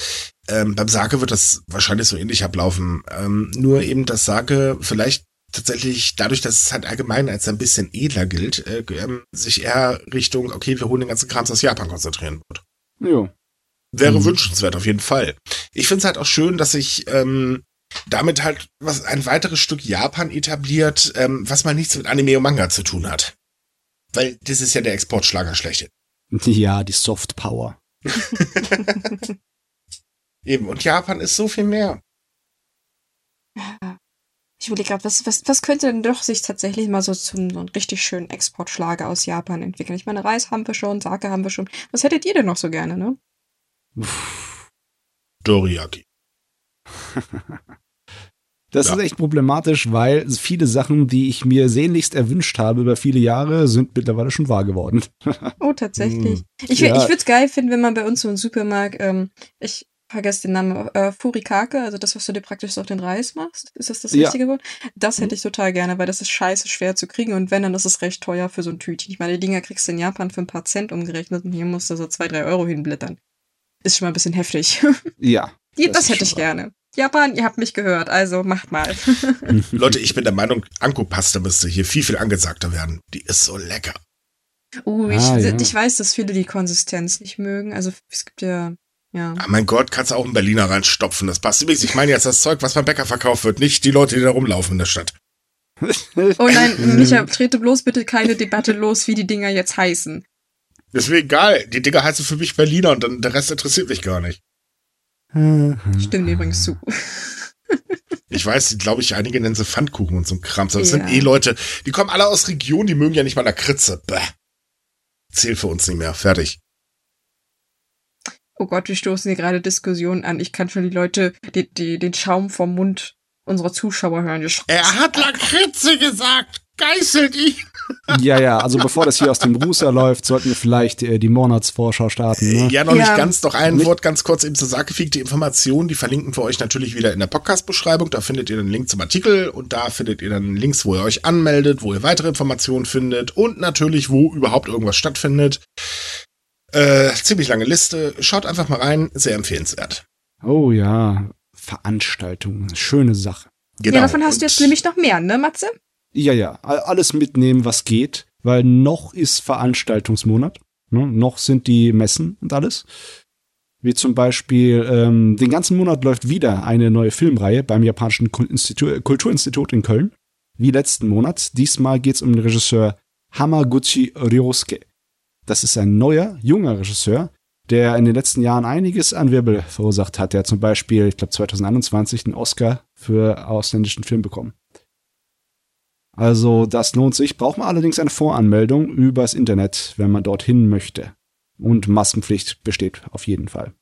ähm, beim Sake wird das wahrscheinlich so ähnlich ablaufen. Ähm, nur eben das Sake vielleicht tatsächlich dadurch, dass es halt allgemein als ein bisschen edler gilt, äh, ähm, sich eher Richtung, okay, wir holen den ganzen Krams aus Japan konzentrieren wird. Jo. Wäre Mhm. wünschenswert auf jeden Fall. Ich finde es halt auch schön, dass sich ähm, damit halt was ein weiteres Stück Japan etabliert, ähm, was mal nichts mit Anime und Manga zu tun hat. Weil das ist ja der Exportschlager schlechthin. Ja, die Soft Power. Eben, und Japan ist so viel mehr. Ich überlege gerade, was, was, was könnte denn doch sich tatsächlich mal so zum so einen richtig schönen Exportschlager aus Japan entwickeln? Ich meine, Reis haben wir schon, Sake haben wir schon. Was hättet ihr denn noch so gerne, ne? Doriyaki. Das Ja. ist echt problematisch, weil viele Sachen, die ich mir sehnlichst erwünscht habe über viele Jahre, sind mittlerweile schon wahr geworden. Oh, tatsächlich. Hm. Ich, Ja. ich würde es geil finden, wenn man bei uns so im Supermarkt, ähm, ich vergesse den Namen, äh, Furikake, also das, was du dir praktisch auf den Reis machst. Ist das das Ja. richtige Wort? Das hätte Mhm. ich total gerne, weil das ist scheiße schwer zu kriegen und wenn, dann ist es recht teuer für so ein Tütchen. Ich meine, die Dinger kriegst du in Japan für ein paar Cent umgerechnet und hier musst du so zwei, drei Euro hinblättern. Ist schon mal ein bisschen heftig. Ja. Das das, hätte ich wahr. gerne. Japan, ihr habt mich gehört, also macht mal. Leute, ich bin der Meinung, Anko-Pasta müsste hier viel, viel angesagter werden. Die ist so lecker. Uh, ich, Ah, ja. ich weiß, dass viele die Konsistenz nicht mögen. Also es gibt ja, ja. Ah, mein Gott, kannst du auch einen Berliner reinstopfen. Das passt übrigens. Ich meine jetzt das Zeug, was beim Bäcker verkauft wird, nicht die Leute, die da rumlaufen in der Stadt. Oh nein, Micha, trete bloß bitte keine Debatte los, wie die Dinger jetzt heißen. Ist mir egal. Die Dinger heißen für mich Berliner und dann der Rest interessiert mich gar nicht. Ich stimme dir übrigens zu. Ich weiß, glaube ich, einige nennen sie Pfannkuchen und so ein Kram. Aber das sind Ja. eh Leute, die kommen alle aus Regionen, die mögen ja nicht mal Lakritze. Bäh. Zählt für uns nicht mehr. Fertig. Oh Gott, wir stoßen hier gerade Diskussionen an. Ich kann schon die Leute, die, die, den Schaum vom Mund unserer Zuschauer hören. Er hat Lakritze gesagt. Geißelt ihn. Ja, ja, also bevor das hier aus dem Rußer läuft, sollten wir vielleicht äh, die Monatsvorschau starten. Ne? Ja, noch Ja. nicht ganz. Noch ein Wort ganz kurz eben zur Sake Die Informationen, die verlinken wir euch natürlich wieder in der Podcast-Beschreibung. Da findet ihr den Link zum Artikel und da findet ihr dann Links, wo ihr euch anmeldet, wo ihr weitere Informationen findet und natürlich, wo überhaupt irgendwas stattfindet. Äh, ziemlich lange Liste. Schaut einfach mal rein. Sehr empfehlenswert. Oh ja, Veranstaltungen, schöne Sache. Genau. Ja, davon hast du jetzt nämlich noch mehr, ne, Matze? Ja, ja, alles mitnehmen, was geht, weil noch ist Veranstaltungsmonat. Ne? Noch sind die Messen und alles. Wie zum Beispiel, ähm, den ganzen Monat läuft wieder eine neue Filmreihe beim Japanischen Kul- Institu- Kulturinstitut in Köln. Wie letzten Monat. Diesmal geht es um den Regisseur Hamaguchi Ryosuke. Das ist ein neuer, junger Regisseur, der in den letzten Jahren einiges an Wirbel verursacht hat. Der hat zum Beispiel, ich glaube 2021, einen Oscar für ausländischen Film bekommen. Also das lohnt sich. Braucht man allerdings eine Voranmeldung übers Internet, wenn man dorthin möchte. Und Maskenpflicht besteht auf jeden Fall.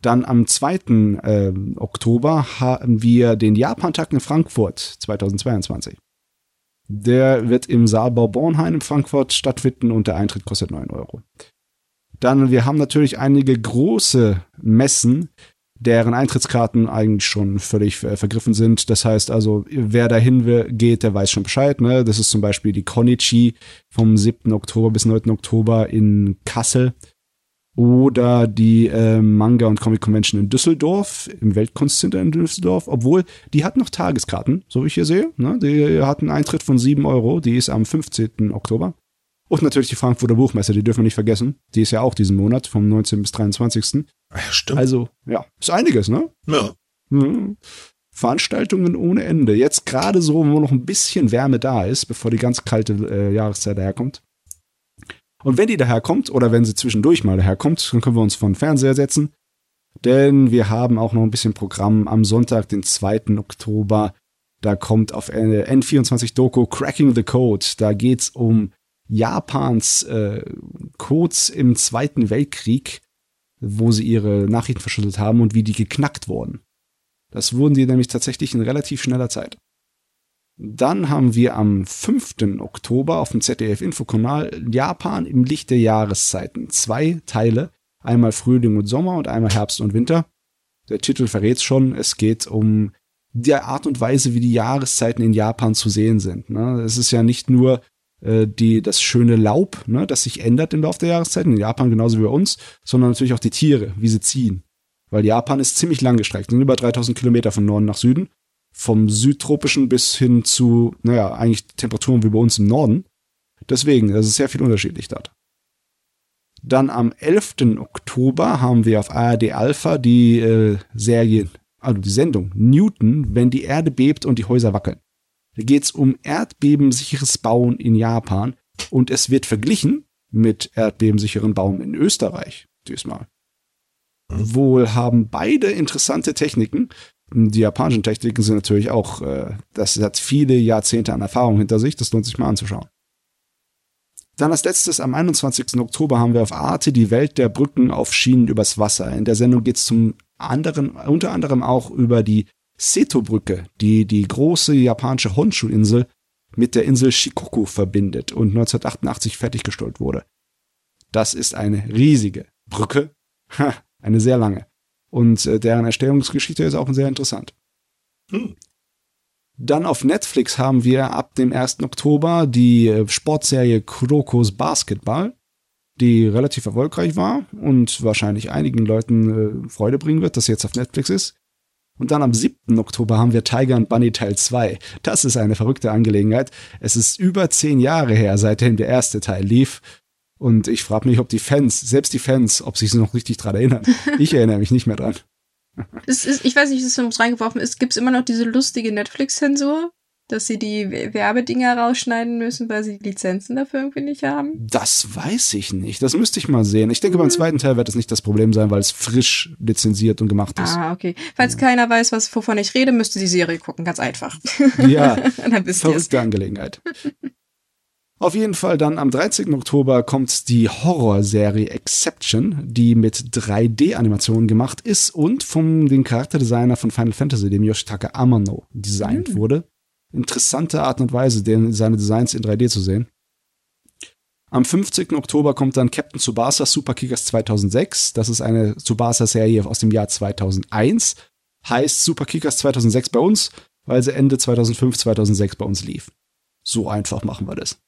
Dann am 2. ähm, Oktober haben wir den Japan-Tag in Frankfurt 2022. Der wird im Saalbau Bornheim in Frankfurt stattfinden und der Eintritt kostet 9 Euro. Dann, wir haben natürlich einige große Messen, deren Eintrittskarten eigentlich schon völlig äh, vergriffen sind. Das heißt also, wer dahin geht, der weiß schon Bescheid. Ne? Das ist zum Beispiel die Konichi vom 7. Oktober bis 9. Oktober in Kassel. Oder die äh, Manga- und Comic Convention in Düsseldorf, im Weltkunstcenter in Düsseldorf. Obwohl, die hat noch Tageskarten, so wie ich hier sehe. Ne? Die hat einen Eintritt von 7 Euro. Die ist am 15. Oktober. Und natürlich die Frankfurter Buchmesse, die dürfen wir nicht vergessen. Die ist ja auch diesen Monat, vom 19. bis 23. Ah, Ja, stimmt. Also, ja, ist einiges, ne? ja. Mhm. Veranstaltungen ohne Ende. Jetzt gerade so, wo noch ein bisschen Wärme da ist, bevor die ganz kalte äh, Jahreszeit daherkommt. Und wenn die daherkommt, oder wenn sie zwischendurch mal daherkommt, dann können wir uns vor den Fernseher setzen. Denn wir haben auch noch ein bisschen Programm am Sonntag, den 2. Oktober. Da kommt auf äh, N24 Doku Cracking the Code. Da geht's um Japans äh, Codes im Zweiten Weltkrieg, wo sie ihre Nachrichten verschlüsselt haben und wie die geknackt wurden. Das wurden die nämlich tatsächlich in relativ schneller Zeit. Dann haben wir am 5. Oktober auf dem ZDF-Infokanal Japan im Licht der Jahreszeiten. Zwei Teile, einmal Frühling und Sommer und einmal Herbst und Winter. Der Titel verrät schon, es geht um die Art und Weise, wie die Jahreszeiten in Japan zu sehen sind. Ne? Es ist ja nicht nur äh, die, das schöne Laub, ne, das sich ändert im Laufe der Jahreszeiten, in Japan genauso wie bei uns, sondern natürlich auch die Tiere, wie sie ziehen. Weil Japan ist ziemlich lang gestreckt, sind über 3000 Kilometer von Norden nach Süden, vom südtropischen bis hin zu, naja, eigentlich Temperaturen wie bei uns im Norden. Deswegen, das ist sehr viel unterschiedlich dort. Dann am 11. Oktober haben wir auf ARD Alpha die äh, Serie, also die Sendung Newton, wenn die Erde bebt und die Häuser wackeln. Da geht es um erdbebensicheres Bauen in Japan und es wird verglichen mit erdbebensicheren Bauen in Österreich diesmal. Wohl haben beide interessante Techniken. Die japanischen Techniken sind natürlich auch, äh, das hat viele Jahrzehnte an Erfahrung hinter sich, das lohnt sich mal anzuschauen. Dann als letztes, am 21. Oktober haben wir auf Arte die Welt der Brücken auf Schienen übers Wasser. In der Sendung geht es zum anderen, unter anderem auch über die Seto-Brücke, die die große japanische Honshu-Insel mit der Insel Shikoku verbindet und 1988 fertiggestellt wurde. Das ist eine riesige Brücke, eine sehr lange. Und äh, deren Erstellungsgeschichte ist auch sehr interessant. Hm. Dann auf Netflix haben wir ab dem 1. Oktober die äh, Sportserie Krokos Basketball, die relativ erfolgreich war und wahrscheinlich einigen Leuten äh, Freude bringen wird, dass sie jetzt auf Netflix ist. Und dann am 7. Oktober haben wir Tiger and Bunny Teil 2. Das ist eine verrückte Angelegenheit. Es ist über zehn Jahre her, seitdem der erste Teil lief. Und ich frage mich, ob die Fans, selbst die Fans, ob sie sich noch richtig dran erinnern. Ich erinnere mich nicht mehr dran. Ist, ich weiß nicht, wie es reingeworfen ist. Gibt es immer noch diese lustige Netflix-Zensur? Dass sie die Werbedinger rausschneiden müssen, weil sie die Lizenzen dafür irgendwie nicht haben? Das weiß ich nicht. Das müsste ich mal sehen. Ich denke, beim hm. zweiten Teil wird es nicht das Problem sein, weil es frisch lizenziert und gemacht ist. Ah, okay. Falls ja. keiner weiß, was, wovon ich rede, müsste die Serie gucken. Ganz einfach. Ja. Dann wisst verrückte Angelegenheit. Auf jeden Fall dann am 13. Oktober kommt die Horrorserie Exception, die mit 3D-Animationen gemacht ist und vom den Charakterdesigner von Final Fantasy, dem Yoshitaka Amano, designt mhm. wurde. Interessante Art und Weise, den, seine Designs in 3D zu sehen. Am 15. Oktober kommt dann Captain Tsubasa Super Kickers 2006. Das ist eine Tsubasa-Serie aus dem Jahr 2001. Heißt Super Kickers 2006 bei uns, weil sie Ende 2005, 2006 bei uns lief. So einfach machen wir das.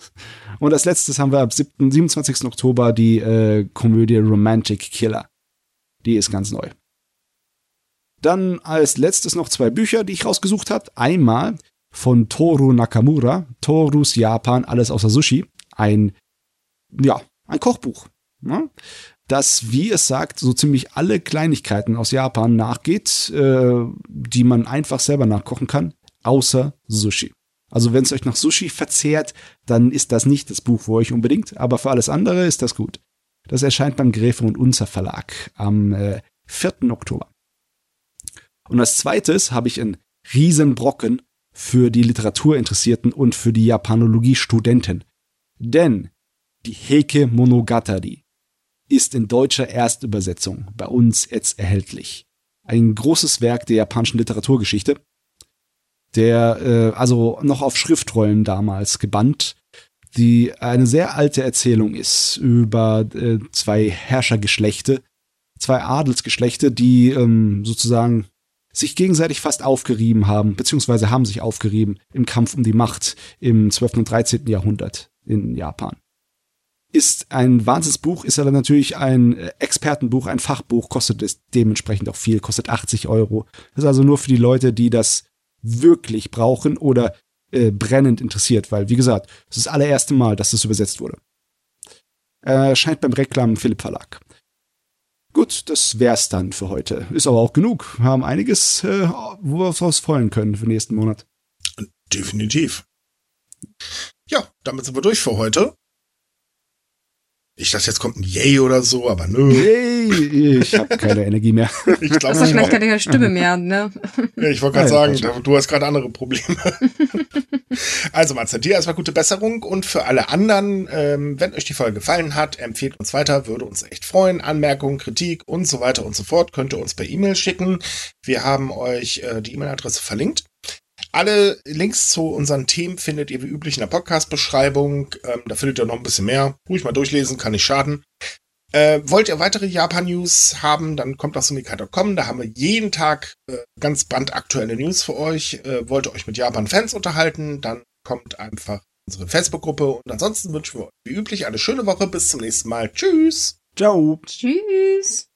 Und als letztes haben wir am 7, 27. Oktober die äh, Komödie Romantic Killer. Die ist ganz neu. Dann als letztes noch zwei Bücher, die ich rausgesucht habe. Einmal von Toru Nakamura, Torus Japan, alles außer Sushi. Ein, ja, ein Kochbuch. Ne? Das, wie es sagt, so ziemlich alle Kleinigkeiten aus Japan nachgeht, äh, die man einfach selber nachkochen kann, außer Sushi. Also wenn es euch nach Sushi verzehrt, dann ist das nicht das Buch für euch unbedingt, aber für alles andere ist das gut. Das erscheint beim Gräfe und Unzer Verlag am äh, 4. Oktober. Und als zweites habe ich einen Riesenbrocken für die Literaturinteressierten und für die Japanologie-Studenten. Denn die Heike Monogatari ist in deutscher Erstübersetzung bei uns jetzt erhältlich. Ein großes Werk der japanischen Literaturgeschichte der äh, also noch auf Schriftrollen damals gebannt, die eine sehr alte Erzählung ist über äh, zwei Herrschergeschlechte, zwei Adelsgeschlechte, die ähm, sozusagen sich gegenseitig fast aufgerieben haben, beziehungsweise haben sich aufgerieben im Kampf um die Macht im 12. und 13. Jahrhundert in Japan. Ist ein Wahnsinnsbuch, ist aber natürlich ein äh, Expertenbuch, ein Fachbuch, kostet es dementsprechend auch viel, kostet 80 Euro. Das ist also nur für die Leute, die das wirklich brauchen oder äh, brennend interessiert, weil, wie gesagt, es ist das allererste Mal, dass das übersetzt wurde. Äh, scheint beim Reklam Philipp Verlag. Gut, das wär's dann für heute. Ist aber auch genug. Wir haben einiges, äh, wo wir uns freuen können für nächsten Monat. Definitiv. Ja, damit sind wir durch für heute. Ich dachte, jetzt kommt ein Yay oder so, aber nö. Yay, ich habe keine Energie mehr. Ich glaube, du hast vielleicht keine Stimme mehr, ne? Ich wollte gerade ja, sagen, du hast gerade andere Probleme. also, Matze, dir erstmal gute Besserung und für alle anderen, ähm, wenn euch die Folge gefallen hat, empfehlt uns weiter, würde uns echt freuen. Anmerkungen, Kritik und so weiter und so fort könnt ihr uns per E-Mail schicken. Wir haben euch äh, die E-Mail-Adresse verlinkt. Alle Links zu unseren Themen findet ihr wie üblich in der Podcast-Beschreibung. Ähm, da findet ihr noch ein bisschen mehr. Ruhig mal durchlesen, kann nicht schaden. Äh, wollt ihr weitere Japan-News haben, dann kommt auf sumikai.com. Da haben wir jeden Tag äh, ganz brandaktuelle News für euch. Äh, wollt ihr euch mit Japan-Fans unterhalten, dann kommt einfach unsere Facebook-Gruppe. Und ansonsten wünschen wir euch wie üblich eine schöne Woche. Bis zum nächsten Mal. Tschüss. Ciao. Tschüss.